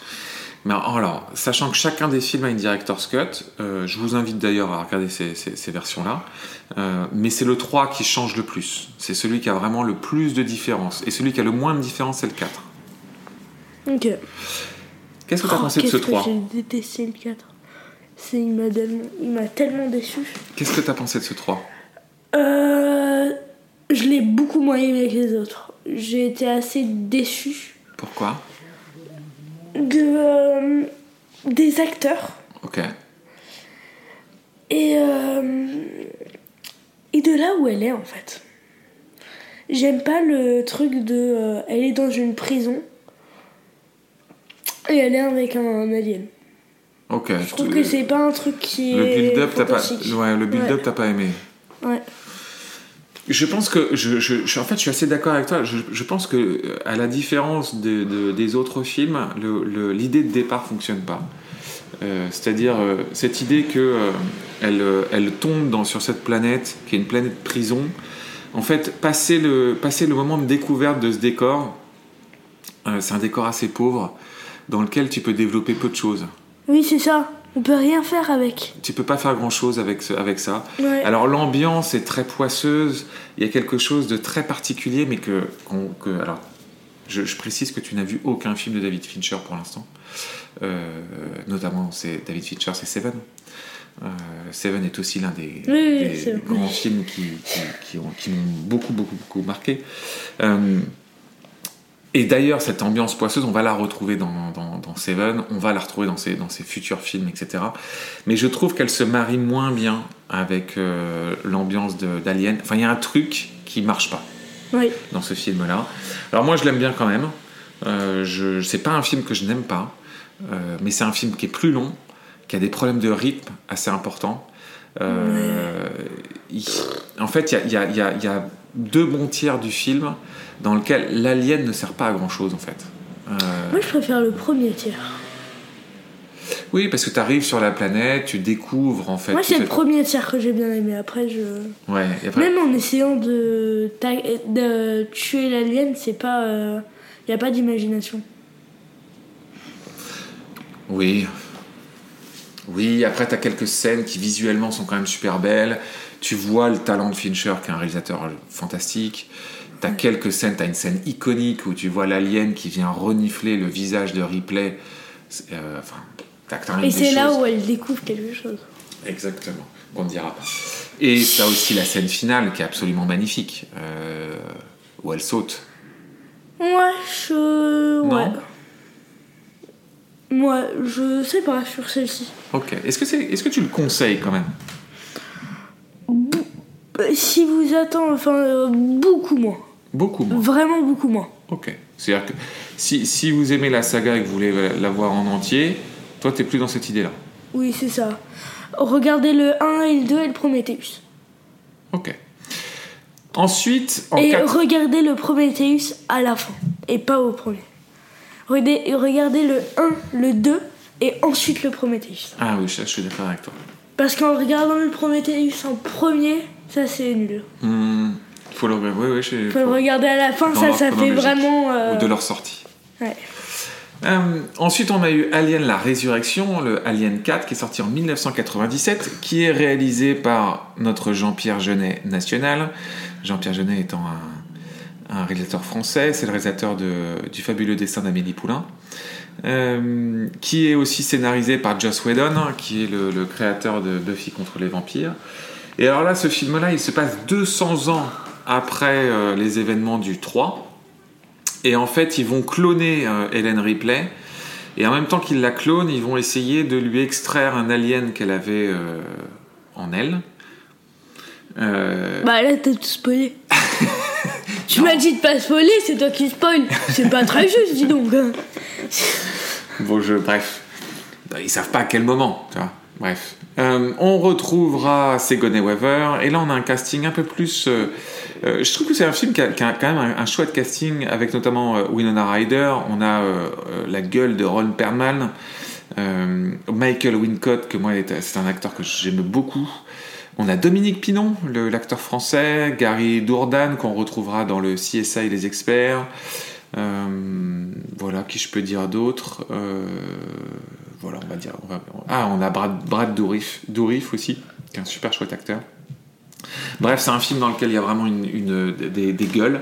Mais alors, sachant que chacun des films a une director's cut, euh, je vous invite d'ailleurs à regarder ces, ces- ces versions-là. Euh, mais c'est le 3 qui change le plus. C'est celui qui a vraiment le plus de différence. Et celui qui a le moins de différence, c'est le 4. Ok. Qu'est-ce que t'as Oh, pensé de ce qu'est-ce que 3 J'ai détesté le 4. C'est, il m'a tellement, il m'a tellement déçu. Qu'est-ce que t'as pensé de ce 3 Euh, je l'ai beaucoup moins aimé que les autres. J'ai été assez déçu Pourquoi? De, euh, des acteurs Ok. et, euh, et de là où elle est en fait. J'aime pas le truc de. euh, elle est dans une prison et elle est avec un, un alien. Ok. Je trouve que c'est pas un truc qui Le est. build-up, t'as pas, ouais, le build-up, Ouais. t'as pas aimé. Ouais. Je pense que, je, je- je- en fait, je suis assez d'accord avec toi. Je, je pense que, euh, à la différence de- de- des autres films, le- le- l'idée de départ fonctionne pas. Euh, C'est-à-dire euh, cette idée que euh, elle, euh, elle tombe dans, sur cette planète, qui est une planète prison. En fait, passer le, passer le moment de découverte de ce décor, euh, c'est un décor assez pauvre, dans lequel tu peux développer peu de choses. Oui, c'est ça. On peut rien faire avec. Tu peux pas faire grand-chose avec, ce- avec ça. Ouais. Alors l'ambiance est très poisseuse, il y a quelque chose de très particulier, mais que, alors, je, je précise que tu n'as vu aucun film de David Fincher pour l'instant. Euh, notamment, c'est David Fincher, c'est Seven. Euh, Seven est aussi l'un des, Oui, grands films qui, qui m'ont beaucoup, beaucoup, beaucoup marqué. Euh, et d'ailleurs, cette ambiance poisseuse, on va la retrouver dans, dans, dans Seven, on va la retrouver dans ses, dans ses futurs films, etc. Mais je trouve qu'elle se marie moins bien avec euh, l'ambiance d'Alien. Enfin, il y a un truc qui marche pas Oui. dans ce film-là. Alors moi, je l'aime bien quand même. Euh, je, c'est pas un film que je n'aime pas, euh, mais c'est un film qui est plus long, qui a des problèmes de rythme assez importants. Euh, il- en fait, il y a, y y y deux bons tiers du film dans lequel l'alien ne sert pas à grand chose en fait. Euh, Moi, je préfère le premier tiers. oui, parce que tu arrives sur la planète, tu découvres en fait. Moi, c'est le premier tiers que j'ai bien aimé. Après, je. Ouais, et après- Même en essayant de, tuer l'alien, c'est pas. Il n'y a pas d'imagination. Oui. Oui, après, tu as quelques scènes qui visuellement sont quand même super belles. Tu vois le talent de Fincher, qui est un réalisateur fantastique. Tu as quelques scènes, tu as une scène iconique où tu vois l'alien qui vient renifler le visage de Ripley. Euh, Enfin, même Et c'est là où elle découvre quelque chose. Exactement, qu'on ne dira pas. Et tu as aussi la scène finale qui est absolument magnifique, euh, où elle saute. Ouais, je. Non? Moi, je sais pas sur celle-ci. Ok. Est-ce que, c'est, est-ce que tu le conseilles quand même? Euh, Si vous attendez, enfin, euh, beaucoup moins. Beaucoup moins. Vraiment beaucoup moins. Ok. C'est-à-dire que si, si vous aimez la saga et que vous voulez la voir en entier, toi, t'es plus dans cette idée-là. Oui, c'est ça. Regardez le 1 et le 2 et le Prometheus. Ok. Ensuite, en et quatre- regardez le Prometheus à la fin. Et pas au premier. Regardez, le 1, le 2 et ensuite le Prometheus. Ah oui, je, je suis d'accord avec toi. Parce qu'en regardant le Prometheus en premier, ça c'est nul. Hmm, faut le oui, oui, je, Faut le regarder à la fin, Dans ça, ça fait vraiment. euh, ou de leur sortie. ouais. Euh, ensuite, on a eu Alien la Résurrection, le Alien 4, qui est sorti en 1997, qui est réalisé par notre Jean-Pierre Jeunet national. Jean-Pierre Jeunet étant un, un réalisateur français, c'est le réalisateur de- du fabuleux dessin d'Amélie Poulain, euh, qui est aussi scénarisé par Joss Whedon, qui est le, le créateur de Buffy contre les vampires. Et alors là, ce film-là, il se passe 200 ans après euh, les événements du 3. Et en fait, ils vont cloner euh, Helen Ripley. Et en même temps qu'ils la clonent, ils vont essayer de lui extraire un alien qu'elle avait euh, en elle. Bah là, t'as tout spoilé. Tu m'as dit de pas spoiler, c'est toi qui spoil. C'est pas très juste, dis donc. hein. Bon, je, bref. Ils savent pas à quel moment, tu vois. Bref. Euh, on retrouvera Sigourney Weaver. Et là, on a un casting un peu plus. euh, euh, je trouve que c'est un film qui a, quand même un, un chouette casting, avec notamment Winona Ryder. On a la gueule de Ron Perlman. Michael Wincott, que moi, c'est un acteur que j'aime beaucoup. On a Dominique Pinon, l'acteur français, Gary Dourdan, qu'on retrouvera dans le CSI Les Experts. Euh, voilà, qui je peux dire d'autres euh, Voilà, on va dire. ah, on a Brad, Dourif, aussi, qui est un super chouette acteur. Bref, c'est un film dans lequel il y a vraiment des, gueules.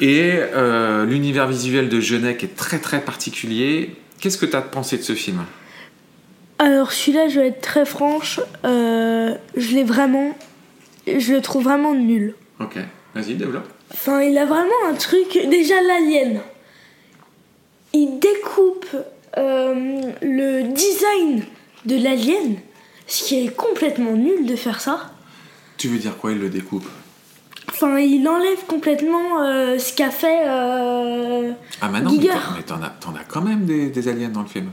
Et euh, l'univers visuel de Genet est très très particulier. Qu'est-ce que tu as pensé de ce film? Alors celui-là, je vais être très franche, euh, je l'ai vraiment, je le trouve vraiment nul. Ok, vas-y, développe. Enfin, il a vraiment un truc. Déjà, l'alien. Il découpe euh, le design de l'alien, ce qui est complètement nul de faire ça. Tu veux dire quoi, il le découpe? Enfin, il enlève complètement euh, ce qu'a fait. Ah, mais non, mais t'en as, as, quand même des, aliens dans le film.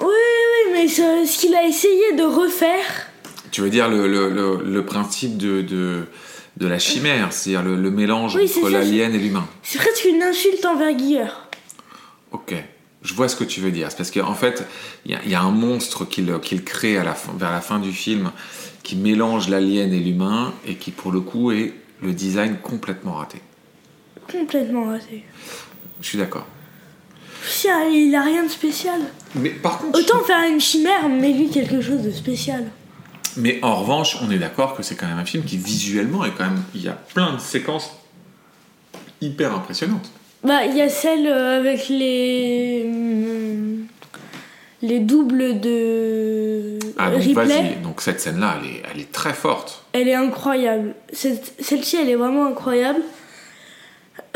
Oui, oui, mais ce, qu'il a essayé de refaire. Tu veux dire le, le, le, principe de, de, de, la chimère, c'est-à-dire le, mélange entre l'alien et l'humain. C'est presque une insulte envers Giger. Ok, je vois ce que tu veux dire. C'est parce qu'en fait, il y, y, a un monstre qu'il crée à la vers la fin du film qui mélange l'alien et l'humain et qui, pour le coup, est le design complètement raté. Complètement raté. Je suis d'accord. Il a rien de spécial. Mais par contre. Autant faire une chimère, mais lui quelque chose de spécial. Mais en revanche, on est d'accord que c'est quand même un film qui visuellement est quand même. Il y a plein de séquences hyper impressionnantes. Bah, il y a celle euh, avec les. Hmm, les doubles de ah, donc replay. Donc cette scène-là, elle est, elle est, très forte. Elle est incroyable. Celle-ci, elle est vraiment incroyable.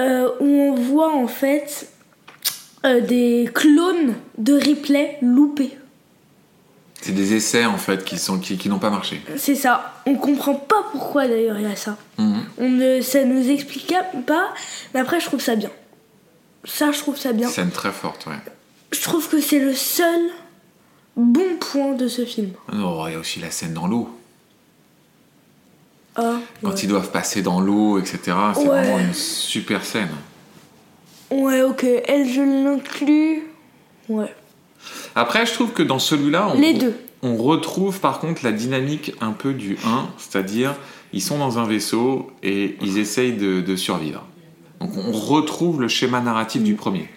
Euh, où on voit en fait euh, des clones de replay loupés. C'est des essais en fait qui sont qui, qui n'ont pas marché. C'est ça. On comprend pas pourquoi d'ailleurs il y a ça. Mhm. On ne, ça nous explique pas. Mais après, je trouve ça bien. Ça, je trouve ça bien. Scène très forte, ouais. Je trouve que c'est le seul bon point de ce film. Non, il y a aussi la scène dans l'eau. Ah, Quand ils doivent passer dans l'eau, etc. C'est vraiment une super scène. Ouais, ok. Elle, je l'inclus. Ouais. Après, je trouve que dans celui-là, on, Les deux. on retrouve par contre la dynamique un peu du 1, c'est-à-dire ils sont dans un vaisseau et ils essayent de, survivre. Donc on retrouve le schéma narratif du premier.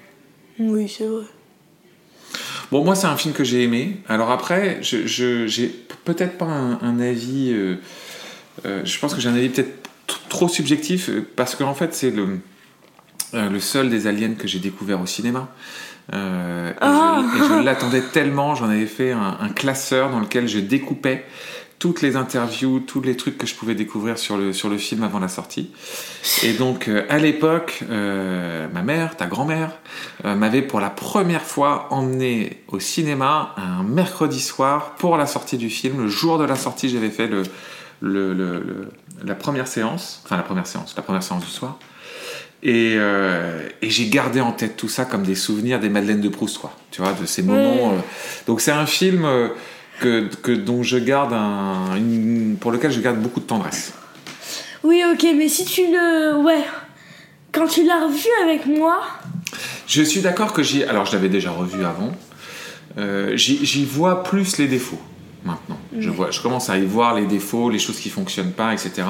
Oui, c'est vrai. Bon, moi, c'est un film que j'ai aimé. Alors après, je j'ai peut-être pas un, avis. Euh, euh, je pense que j'ai un avis peut-être trop subjectif euh, parce qu'en fait, c'est le, le seul des aliens que j'ai découvert au cinéma. et, je, l'attendais tellement, j'en avais fait un, un, classeur dans lequel je découpais toutes les interviews, tous les trucs que je pouvais découvrir sur le, sur le film avant la sortie. Et donc, euh, à l'époque, euh, ma mère, ta grand-mère, euh, m'avait pour la première fois emmené au cinéma un mercredi soir pour la sortie du film. Le jour de la sortie, j'avais fait le, le, le, la première séance, enfin la première séance, la première séance du soir. Et, et j'ai gardé en tête tout ça comme des souvenirs des Madeleines de Proust, quoi. Tu vois, de ces moments. donc c'est un film que, dont je garde un, pour lequel je garde beaucoup de tendresse. Oui, ok, mais si tu le. Ouais. Quand tu l'as revu avec moi. Je suis d'accord que j'y. Alors, je l'avais déjà revu avant. Euh, j'y vois plus les défauts maintenant. Je, vois, je commence à y voir les défauts, les choses qui fonctionnent pas, etc.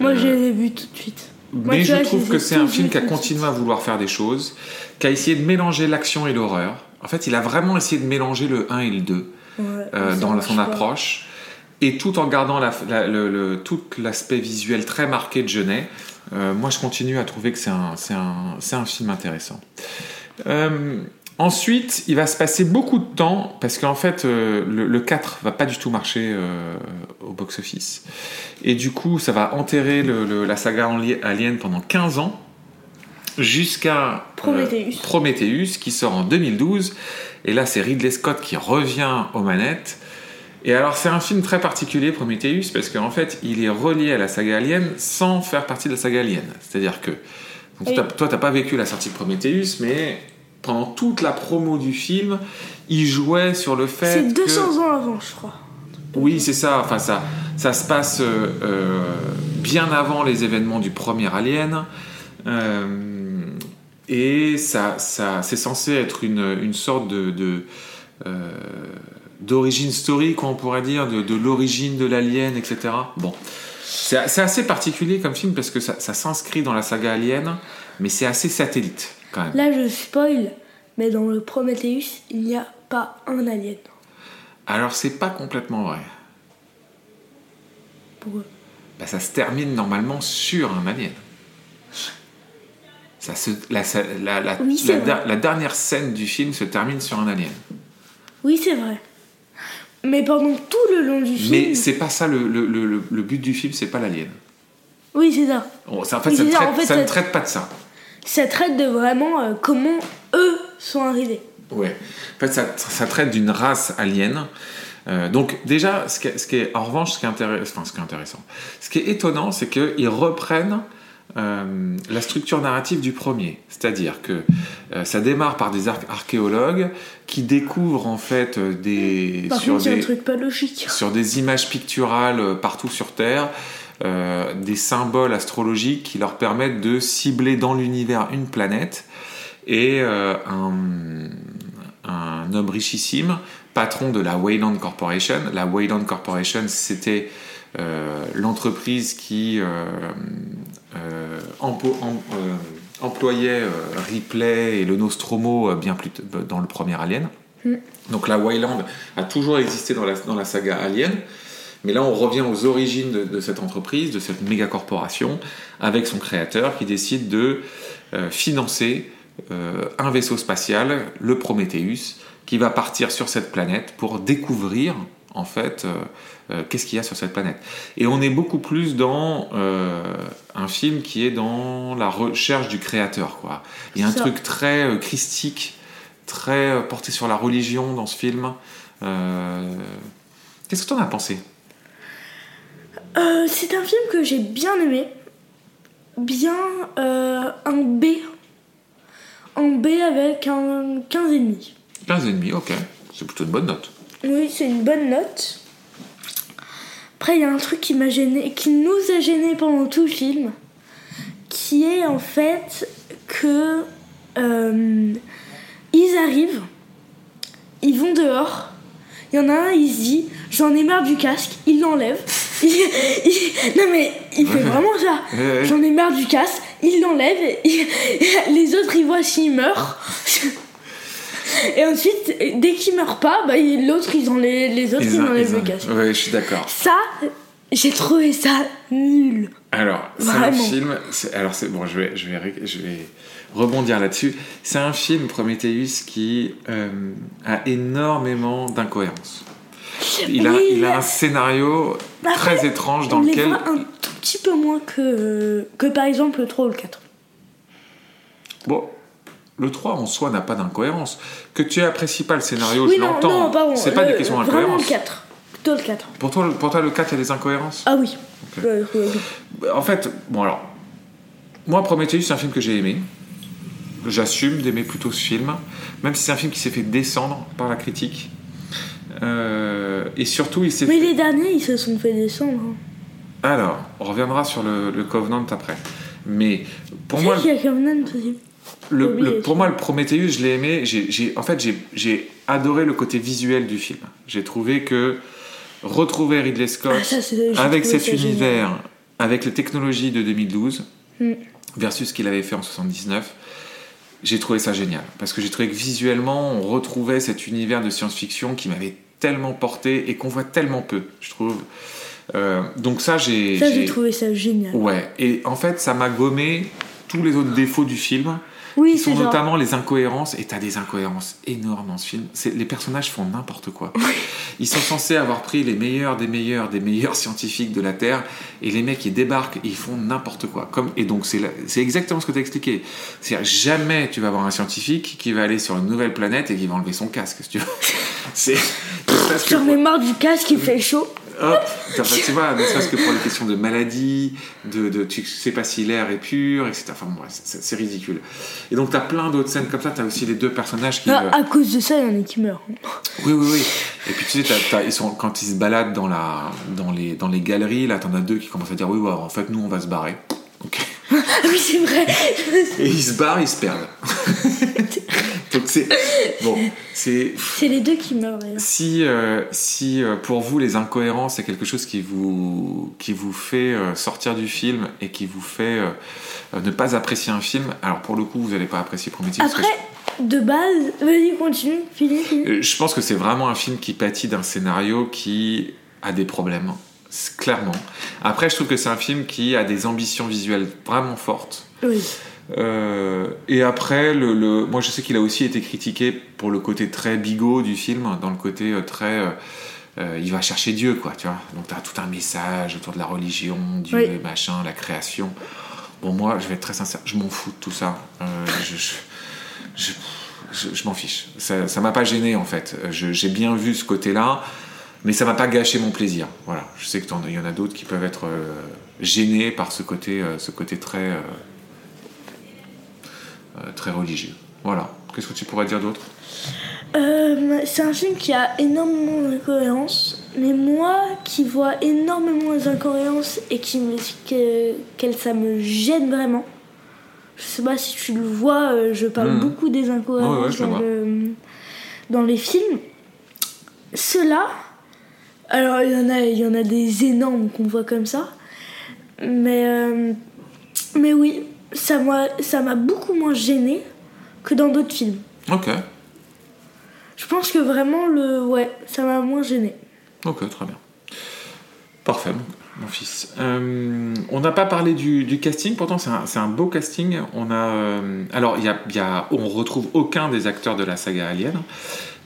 Moi, je les ai vus tout de suite. Mais je trouve que c'est un film qui a continué à vouloir faire des choses, qui a essayé de mélanger l'action et l'horreur. En fait, il a vraiment essayé de mélanger le 1 et le 2 euh, dans son approche, et tout en gardant le, tout l'aspect visuel très marqué de Genet. Euh, moi, je continue à trouver que c'est un, un, un, film intéressant. Euh, ensuite, il va se passer beaucoup de temps parce qu'en fait, le, le, 4 va pas du tout marcher au box-office. Et du coup, ça va enterrer la saga Alien pendant 15 ans jusqu'à Prometheus. Prometheus qui sort en 2012 et là, c'est Ridley Scott qui revient aux manettes. Et alors, c'est un film très particulier, Prometheus, parce qu'en fait, il est relié à la saga Alien sans faire partie de la saga Alien. C'est-à-dire que donc, toi, t'as pas vécu la sortie de Prometheus, mais pendant toute la promo du film, il jouait sur le fait. C'est 200 ans avant, je crois. Oui, c'est ça. Enfin, ça, ça se passe euh, euh, bien avant les événements du premier Alien. Euh, et ça, ça, c'est censé être une, une sorte de, de, d'origine story, quoi, on pourrait dire, de, de l'origine de l'alien, etc. Bon. C'est c'est assez particulier comme film parce que ça, ça s'inscrit dans la saga Alien, mais c'est assez satellite quand même. Là, je spoil, mais dans le Prometheus, il n'y a pas un alien. Alors c'est pas complètement vrai. Pourquoi? Bah, ça se termine normalement sur un alien. Ça se, la, la- la- Oui, c'est la- vrai. la dernière scène du film se termine sur un alien. Oui, c'est vrai. Mais pendant tout le long du film. Mais c'est pas ça le, le- le- le- le but du film, c'est pas l'alien. Oui, c'est ça. Ça, en fait, Oui, ça, ne c'est ça, traite, en fait, ça ne ça- traite pas de ça. Ça traite de vraiment euh, comment eux sont arrivés. Ouais. En fait, ça, ça traite d'une race alien. Euh, donc déjà, ce qui, est, ce qui est- en revanche, ce qui est, intéress- enfin, ce qui est intéressant, ce qui est étonnant, c'est qu'ils reprennent euh, la structure narrative du premier. C'est-à-dire que euh, ça démarre par des ar- archéologues qui découvrent en fait des Par sur contre, des un truc pas logique. sur des images picturales partout sur Terre, euh, des symboles astrologiques qui leur permettent de cibler dans l'univers une planète et euh, un, un homme richissime, patron de la Wayland Corporation. La Wayland Corporation, c'était euh, l'entreprise qui empo- employait Ripley et le Nostromo bien plus dans le premier Alien. Mm. Donc la Wayland a toujours existé dans la, dans la saga Alien. Mais là, on revient aux origines de, de cette entreprise, de cette méga corporation, avec son créateur qui décide de euh, financer euh, un vaisseau spatial, le Prometheus, qui va partir sur cette planète pour découvrir en fait euh, qu'est-ce qu'il y a sur cette planète. Et on est beaucoup plus dans un film qui est dans la recherche du créateur. Quoi. Il y a un truc très christique, très porté sur la religion dans ce film. Qu'est-ce que tu en as pensé? Euh, c'est un film que j'ai bien aimé. Bien euh, un B. Un B avec un 15,5. 15,5, ok. C'est plutôt une bonne note. Oui, c'est une bonne note. Après, il y a un truc qui m'a gêné, qui nous a gêné pendant tout le film, qui est en fait que euh, ils arrivent, ils vont dehors. Il y en a un, il se dit J'en ai marre du casque, il l'enlève. Il- il- non, mais il fait vraiment ça. J'en ai marre du casque, il l'enlève. <laughs> Les autres, ils voient s'il meurt. <laughs> Et ensuite, dès qu'il meurt pas, bah, l'autre, ils enlèvent, les autres, ils, en- enlèvent ils le casque. Ouais, je suis d'accord. Ça, j'ai trouvé ça nul. Alors, c'est un film. Alors, c'est bon, je vais, je vais, ré- je vais rebondir là-dessus. C'est un film Prometheus qui euh, a énormément d'incohérences. Il, a, Oui, il a mais- un scénario Après, très étrange dans On les lequel. voit un tout petit peu moins que, que par exemple le 3 ou le 4. Bon, le 3 en soi n'a pas d'incohérence. Que tu apprécies pas le scénario, Oui, je l'entends. C'est pas le- des questions Vraiment d'incohérence. le 4. Plutôt le 4. Pour toi, le- pour toi, le 4, il y a des incohérences Ah oui. Ouais. En fait, bon alors, moi Prometheus c'est un film que j'ai aimé. J'assume d'aimer plutôt ce film, même si c'est un film qui s'est fait descendre par la critique. Euh, et surtout, il s'est Mais fait... les derniers, ils se sont fait descendre. hein. Alors, on reviendra sur le, le Covenant après. Mais pour moi, a Covenant aussi le, oublié, le- pour moi, le Prometheus, je l'ai aimé. J'ai, j'ai- en fait, j'ai, adoré le côté visuel du film. J'ai trouvé que retrouver Ridley Scott Ah, ça, avec cet génial. univers, avec les technologies de 2012 Mm. versus ce qu'il avait fait en 79, j'ai trouvé ça génial. Parce que j'ai trouvé que visuellement, on retrouvait cet univers de science-fiction qui m'avait tellement porté et qu'on voit tellement peu, je trouve. Euh, donc ça, j'ai... Ça, j'ai j'ai- trouvé ça génial. Ouais, et en fait, ça m'a gommé tous les autres défauts du film, Oui, qui sont genre. notamment les incohérences, et t'as des incohérences énormes dans ce film. Les personnages font n'importe quoi. Ils sont censés avoir pris les meilleurs des meilleurs des meilleurs <laughs> scientifiques de la Terre, et les mecs, ils débarquent, ils font n'importe quoi. Comme, et donc, c'est exactement ce que t'as expliqué. C'est-à-dire, jamais tu vas avoir un scientifique qui va aller sur une nouvelle planète et qui va enlever son casque, si tu veux. <laughs> C'est... J'en ai marre du casque, il fait chaud. Hop, enfin, tu vois, ne serait-ce que pour les questions de maladie, de, de tu sais pas si l'air est pur, etc. Enfin bon, c'est ridicule. Et donc t'as plein d'autres scènes comme ça, t'as aussi les deux personnages qui... Ah, euh, à cause de ça, il y en a qui meurent. Oui, oui, oui. Et puis tu sais, ils sont, quand ils se baladent dans, la, dans, les, dans les galeries, là t'en as deux qui commencent à dire oui, ouais, en fait nous on va se barrer. Ok. <laughs> Ah oui, c'est vrai. Et ils se barrent, ils se perdent. <laughs> C'est bon, c'est C'est les deux qui meurent. si euh, si euh, pour vous les incohérences c'est quelque chose qui vous qui vous fait euh, sortir du film et qui vous fait ne pas apprécier un film, alors pour le coup vous n'allez pas apprécier Prometheus. parce que Après, de base, vas-y, continue, finis, finis. Je pense que c'est vraiment un film qui pâtit d'un scénario qui a des problèmes, clairement. Après, je trouve que c'est un film qui a des ambitions visuelles vraiment fortes. Oui. Euh, et après, le, le- moi je sais qu'il a aussi été critiqué pour le côté très bigot du film, dans le côté euh, très. euh, il va chercher Dieu, quoi, tu vois. Donc t'as tout un message autour de la religion, Dieu, Oui. machin, la création. Bon, moi, je vais être très sincère, je m'en fous de tout ça. Euh, je, je, je, je- je m'en fiche. Ça ça m'a pas gêné, en fait. J'ai bien vu ce côté-là, mais ça m'a pas gâché mon plaisir. Voilà. Je sais qu'il y en a d'autres qui peuvent être gênés par ce côté, ce côté très. Euh, très religieux. Voilà. Qu'est-ce que tu pourrais dire d'autre? Euh, c'est un film qui a énormément d'incohérences, mais moi qui vois énormément les incohérences et qui me que, qu'elle- ça me gêne vraiment. Je sais pas si tu le vois, euh, je parle Mhm. beaucoup des incohérences dans, vois. le- dans les films. Ceux-là, alors il y en a, il y en a des énormes qu'on voit comme ça, mais euh, mais oui, ça m'a ça m'a beaucoup moins gêné que dans d'autres films. Ok. Je pense que vraiment le ouais, ça m'a moins gêné. Ok, très bien. Parfait, mon fils. Euh, on n'a pas parlé du, casting, pourtant c'est un, beau casting. On a, euh, alors, y a, y a- on retrouve aucun des acteurs de la saga Alien,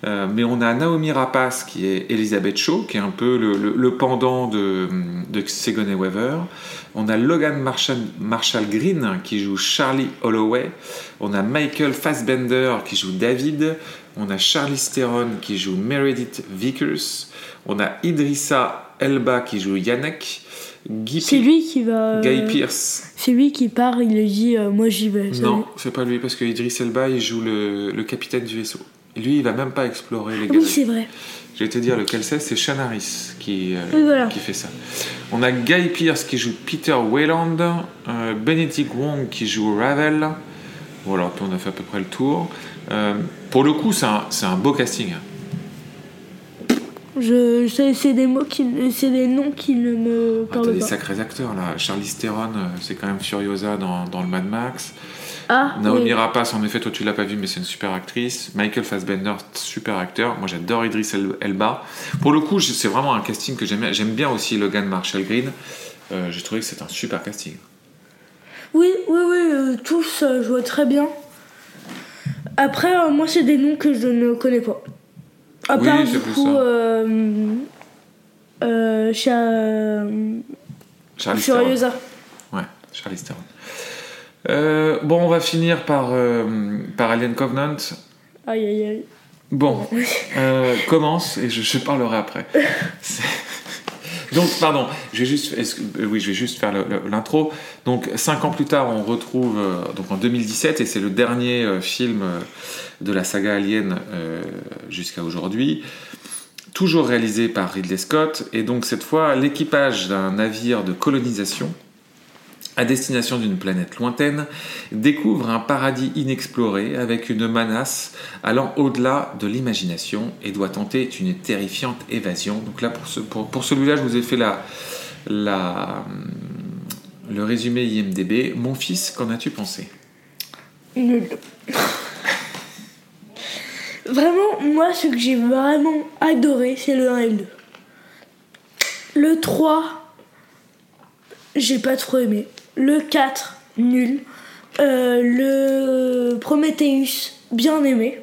euh, mais on a Naomi Rapace qui est Elizabeth Shaw, qui est un peu le, pendant de, de Sigourney Weaver. On a Logan Marshall, Marshall Green qui joue Charlie Holloway. On a Michael Fassbender qui joue David. On a Charlie Theron qui joue Meredith Vickers. On a Idrissa Elba qui joue Yannick. Guy, C'est lui qui va. Guy Pearce. C'est lui qui part, il lui dit euh, moi j'y vais. Non, c'est pas lui parce que Elba il joue le, le capitaine du vaisseau. Lui, il va même pas explorer les Oui, galeries. c'est vrai. Je vais te dire lequel c'est, c'est Sean Harris qui, euh, Oui, voilà. qui fait ça. On a Guy Pearce qui joue Peter Wayland, euh, Benedict Wong qui joue Ravel. Voilà, puis on a fait à peu près le tour. Euh, pour le coup, c'est un, c'est un beau casting. Je, c'est, des mots qui, c'est des noms qui ne me Ah, T'as parlent des pas. sacrés acteurs là. Charlie Theron, euh, c'est quand même Furiosa dans, dans le Mad Max. Ah, Naomi oui. Rapace, en effet, toi tu l'as pas vu, mais c'est une super actrice. Michael Fassbender, super acteur. Moi j'adore Idris El- Elba. Pour le coup, c'est vraiment un casting que j'aime bien. J'aime bien aussi Logan Marshall Green. Euh, J'ai trouvé que c'est un super casting. Oui, oui, oui, euh, tous euh, jouent très bien. Après, moi, c'est des noms que je ne connais pas. À Oui, part du plus coup, ça. euh, euh, Cha- Charlie. Furiosa. Ouais, Charlie Theron. Euh, bon, on va finir par, euh, par Alien Covenant. Aïe, aïe, aïe. Bon, euh, commence et je, je parlerai après. <laughs> Donc, pardon, je vais juste, euh, oui, je vais juste faire l'intro. Donc, cinq ans plus tard, on retrouve, euh, donc en 2017, et c'est le dernier euh, film de la saga Alien jusqu'à aujourd'hui, toujours réalisé par Ridley Scott, et donc cette fois, l'équipage d'un navire de colonisation à destination d'une planète lointaine, découvre un paradis inexploré avec une menace allant au-delà de l'imagination et doit tenter une terrifiante évasion. Donc là, pour, pour, celui-là, je vous ai fait la, la, hum, le résumé IMDB. Mon fils, qu'en as-tu pensé? Nul. Vraiment, moi, ce que j'ai vraiment adoré, c'est le 1 et le 2. Le 3, j'ai pas trop aimé. Le 4, nul. Euh, le Prometheus, bien aimé.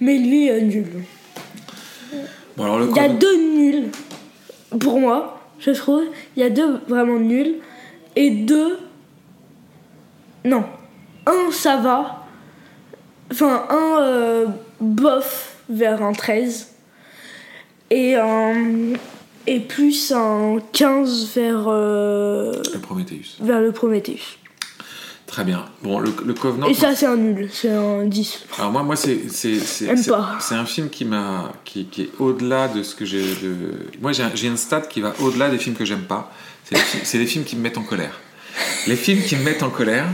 Mais lui, euh, nul. Bon, alors le Il y a deux nuls, pour moi, je trouve. Il y a deux vraiment nuls. Et deux. Non. Un, ça va. Enfin, un euh, bof vers un 13. Et un. Et plus un 15 vers, euh, le Prometheus. vers le Prometheus. Très bien. Bon, le, le Covenant. Et ça, c'est un nul. C'est un 10. Alors moi, moi c'est c'est un film qui m'a qui, qui est au-delà de ce que j'ai de moi j'ai un- j'ai un stade qui va au-delà des films que j'aime pas. C'est les, les films qui me mettent en colère. Les films qui me mettent en colère,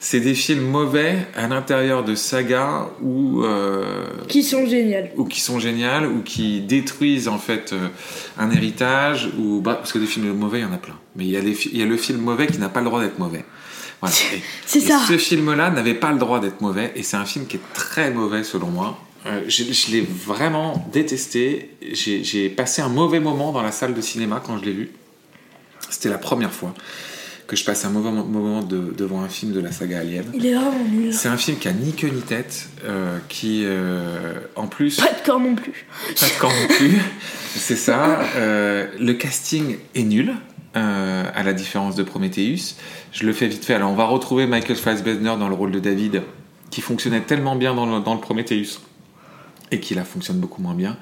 c'est des films mauvais à l'intérieur de sagas ou euh, Qui sont géniales. ou qui sont géniales ou qui détruisent en fait euh, un héritage ou bah, parce que des films mauvais il y en a plein mais il y a, les fi- il y a le film mauvais qui n'a pas le droit d'être mauvais voilà. <laughs> C'est ça. ce film là n'avait pas le droit d'être mauvais et c'est un film qui est très mauvais selon moi Euh, je, je l'ai vraiment détesté j'ai j'ai passé un mauvais moment dans la salle de cinéma quand je l'ai vu c'était la première fois que je passe un mauvais mo- moment de- devant un film de la saga Alien Il est vraiment nul. c'est un film qui a ni queue ni tête, euh, qui euh, en plus Pas de corps non plus. pas de corps non plus. C'est ça. Euh, le casting est nul, à la différence de Prometheus. Je le fais vite fait. Alors on va retrouver Michael Fassbender dans le rôle de David, qui fonctionnait tellement bien dans le, dans le Prometheus et qui là fonctionne beaucoup moins bien.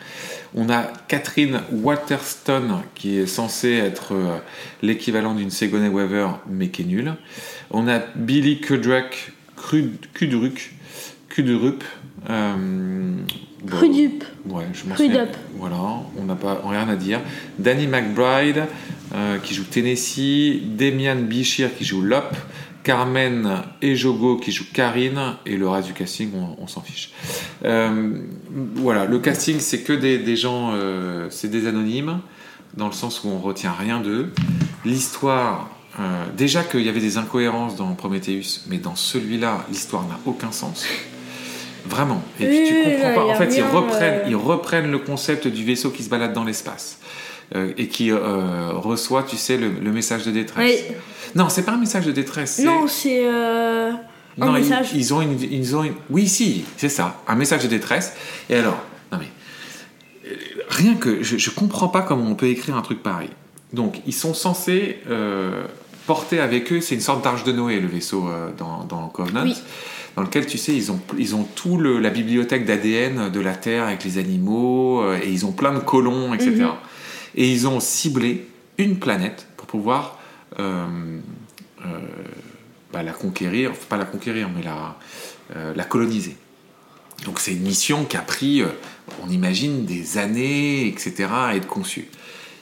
On a Catherine Waterston qui est censée être euh, l'équivalent d'une Sigourney Weaver mais qui est nulle. On a Billy Kudruck, Krud- Kudruck, Kudrup. euh, bon, Crudup. Ouais, je m'en souviens. Voilà, on n'a pas rien à dire. Danny McBride euh, qui joue Tennessee, Demian Bichir qui joue Lop, Carmen Ejogo qui joue Karine et le reste du casting on, on s'en fiche. Euh, voilà, le casting c'est que des, des gens, euh, c'est des anonymes dans le sens où on retient rien d'eux. L'histoire, euh, déjà qu'il y avait des incohérences dans Prometheus, mais dans celui-là l'histoire n'a aucun sens. Vraiment. Et puis tu comprends là, pas. En fait, ils reprennent, ils reprennent le concept du vaisseau qui se balade dans l'espace euh, et qui euh, reçoit, tu sais, le, le message de détresse. Oui. Non, c'est pas un message de détresse. Non, c'est euh, un Non, ils- message. Ils, ont une, ils ont une- Oui, si, c'est ça, un message de détresse. Et alors, non mais rien que je, je comprends pas comment on peut écrire un truc pareil. Donc, ils sont censés porter avec eux, c'est une sorte d'arche de Noé, le vaisseau dans, dans Covenant. Oui. Dans lequel, tu sais, ils ont, ils ont tout le, la bibliothèque d'ADN de la Terre avec les animaux, euh, et ils ont plein de colons, etc. Et ils ont ciblé une planète pour pouvoir euh, euh, bah, la conquérir, enfin, pas la conquérir, mais la, euh, la coloniser. Donc c'est une mission qui a pris, on imagine, des années, etc., à être conçue.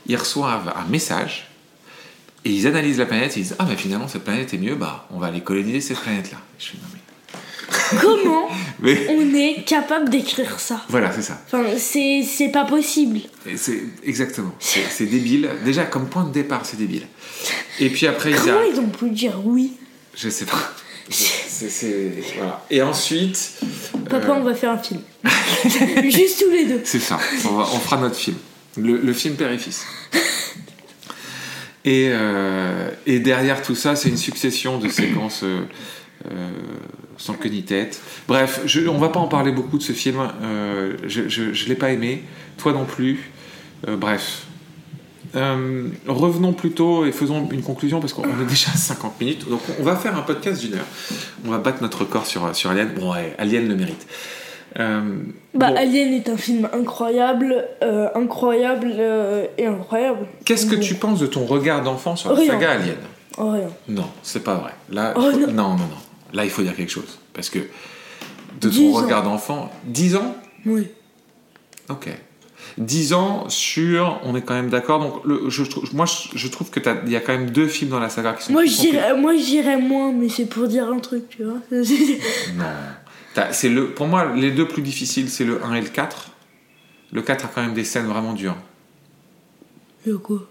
Ils reçoivent un message et ils analysent la planète et ils disent Ah, mais finalement, cette planète est mieux, bah, on va aller coloniser cette planète-là. Je fais Non. Comment <laughs> mais- on est capable d'écrire ça Voilà, c'est ça. Enfin, c'est pas possible. C'est exactement. C'est débile. Déjà, comme point de départ, c'est débile. Et puis après, ils Comment ils ont pu dire oui Je sais pas. C'est- <laughs> c'est- voilà. Et ensuite, Papa, Euh. on va faire un film. <laughs> Juste tous les deux. c'est ça. On, va- on fera notre film. Le, le film Père et Fils. Et, euh, et derrière tout ça, c'est une succession de séquences euh, euh, sans queue ni tête. Bref, je, on va pas en parler beaucoup de ce film. Euh, je je l'ai pas aimé. Toi non plus. Euh, bref. Revenons plutôt et faisons une conclusion parce qu'on est déjà à 50 minutes. Donc on va faire un podcast d'une heure. On va battre notre record sur, sur Alien. Bon, ouais, Alien le mérite. Bah, bon, Alien est un film incroyable, incroyable et incroyable. Qu'est-ce que tu penses de ton regard d'enfant sur la Rien. saga Alien? Oh, rien. Non, c'est pas vrai. Là, Oh, il faut- non. non, non, non. Là, il faut dire quelque chose. Parce que de ton 10 ans. regard d'enfant, 10 ans Oui. Ok. 10 ans sur, on est quand même d'accord. Donc, le, je, trouve- moi, je, trouve que t'as- il y a quand même deux films dans la saga qui sont. Moi, dirais, moi, moins, mais c'est pour dire un truc, tu vois. <laughs> Non. C'est le, pour moi, les deux plus difficiles, c'est le 1 et le 4. Le 4 a quand même des scènes vraiment dures. Et quoi?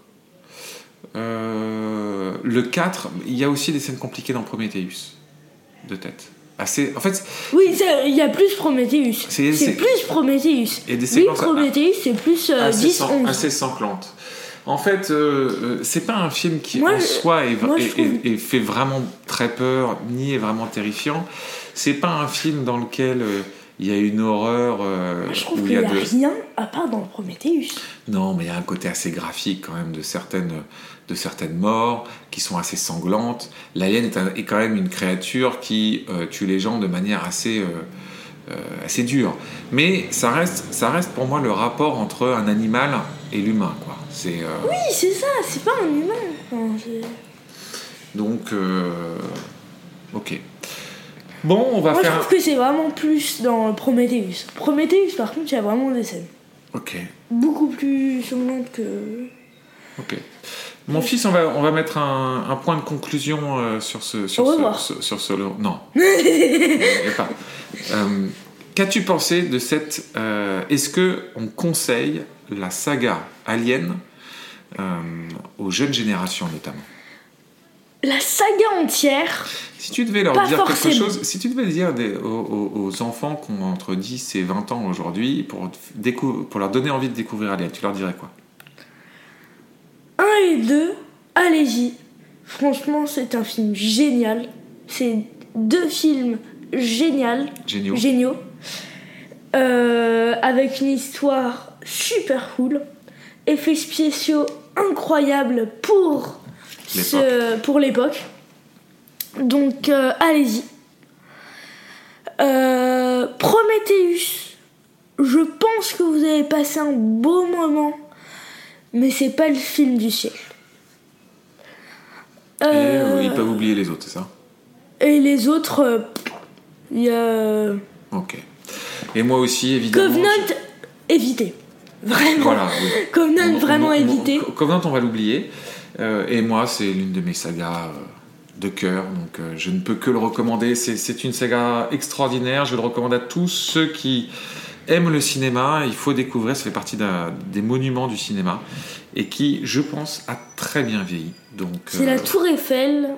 Euh, le 4, il y a aussi des scènes compliquées dans Prometheus. De tête. Assez, en fait, Oui, il y a plus Prometheus. C'est- plus Prometheus. a des Oui, séquences Prometheus, c'est plus euh, assez, 10, sang- 11. assez sanglantes. En fait, euh, euh, c'est pas un film qui Moi, en je- soi est, moi, je est- trouve- est- est fait vraiment très peur, ni est vraiment terrifiant. C'est pas un film dans lequel euh, il y a une horreur euh, je trouve qu'il il y n'y a a de... rien à part dans Prometheus. Non, mais il y a un côté assez graphique quand même de certaines, de certaines morts qui sont assez sanglantes. L'alien est, est quand même une créature qui euh, tue les gens de manière assez, euh, euh, assez dure. Mais ça reste, ça reste pour moi le rapport entre un animal et l'humain. quoi. C'est, Oui, c'est ça, c'est pas un humain. Enfin, Donc, ok. Bon, on va Moi, je trouve que c'est vraiment plus dans Prometheus. Prometheus, par contre, il y a vraiment des scènes. Ok, Beaucoup plus sanglantes que. ok. Mon fils, on va, on va mettre un, un point de conclusion euh, sur ce. Sur Au ce, sur, ce- Non. <laughs> Pas. Euh, Qu'as-tu pensé de cette. euh, Est-ce que on conseille la saga Alien aux jeunes générations notamment? La saga entière, Si tu devais leur dire quelque chose, si tu devais dire des- aux, enfants qui ont entre 10 et 20 ans aujourd'hui pour, leur donner envie de découvrir Alien, tu leur dirais quoi? 1 et 2, allez-y. Franchement, c'est un film génial. C'est deux films géniaux. Géniaux. géniaux. Euh, avec une histoire super cool. Effets spéciaux incroyables pour ce- pour l'époque. Donc euh, allez-y. Euh, Prometheus, je pense que vous avez passé un beau moment, mais c'est pas le film du siècle. Et Euh, euh, ils peuvent oublier les autres, c'est ça? Et les autres, euh, il y a Ok. Et moi aussi, évidemment. Covenant, je- évitez. Vraiment. Voilà, oui. <laughs> Covenant, On- vraiment on-. Co- Covenant, on va l'oublier. Euh, et moi, c'est l'une de mes sagas euh, de cœur, donc euh, je ne peux que le recommander. C'est- une saga extraordinaire. Je le recommande à tous ceux qui aiment le cinéma. Il faut découvrir. Ça fait partie des monuments du cinéma et qui, je pense, a très bien vieilli. C'est euh, la tour Eiffel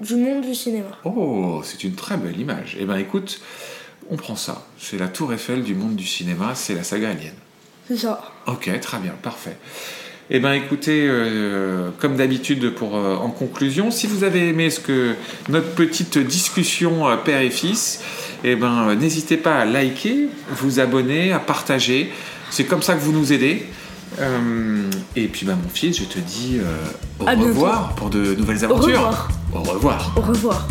du monde du cinéma. Oh, c'est une très belle image. Eh ben, écoute, on prend ça. C'est la Tour Eiffel du monde du cinéma. C'est la saga Alien. C'est ça. Ok, très bien, parfait. Eh bien, écoutez, euh, comme d'habitude, pour euh, en conclusion, si vous avez aimé ce que notre petite discussion euh, père et fils, eh ben, n'hésitez pas à liker, vous abonner, à partager. C'est comme ça que vous nous aidez. Et puis, bah, mon fils, je te dis au À bientôt. revoir pour de nouvelles Au aventures. revoir. Au revoir. Au revoir.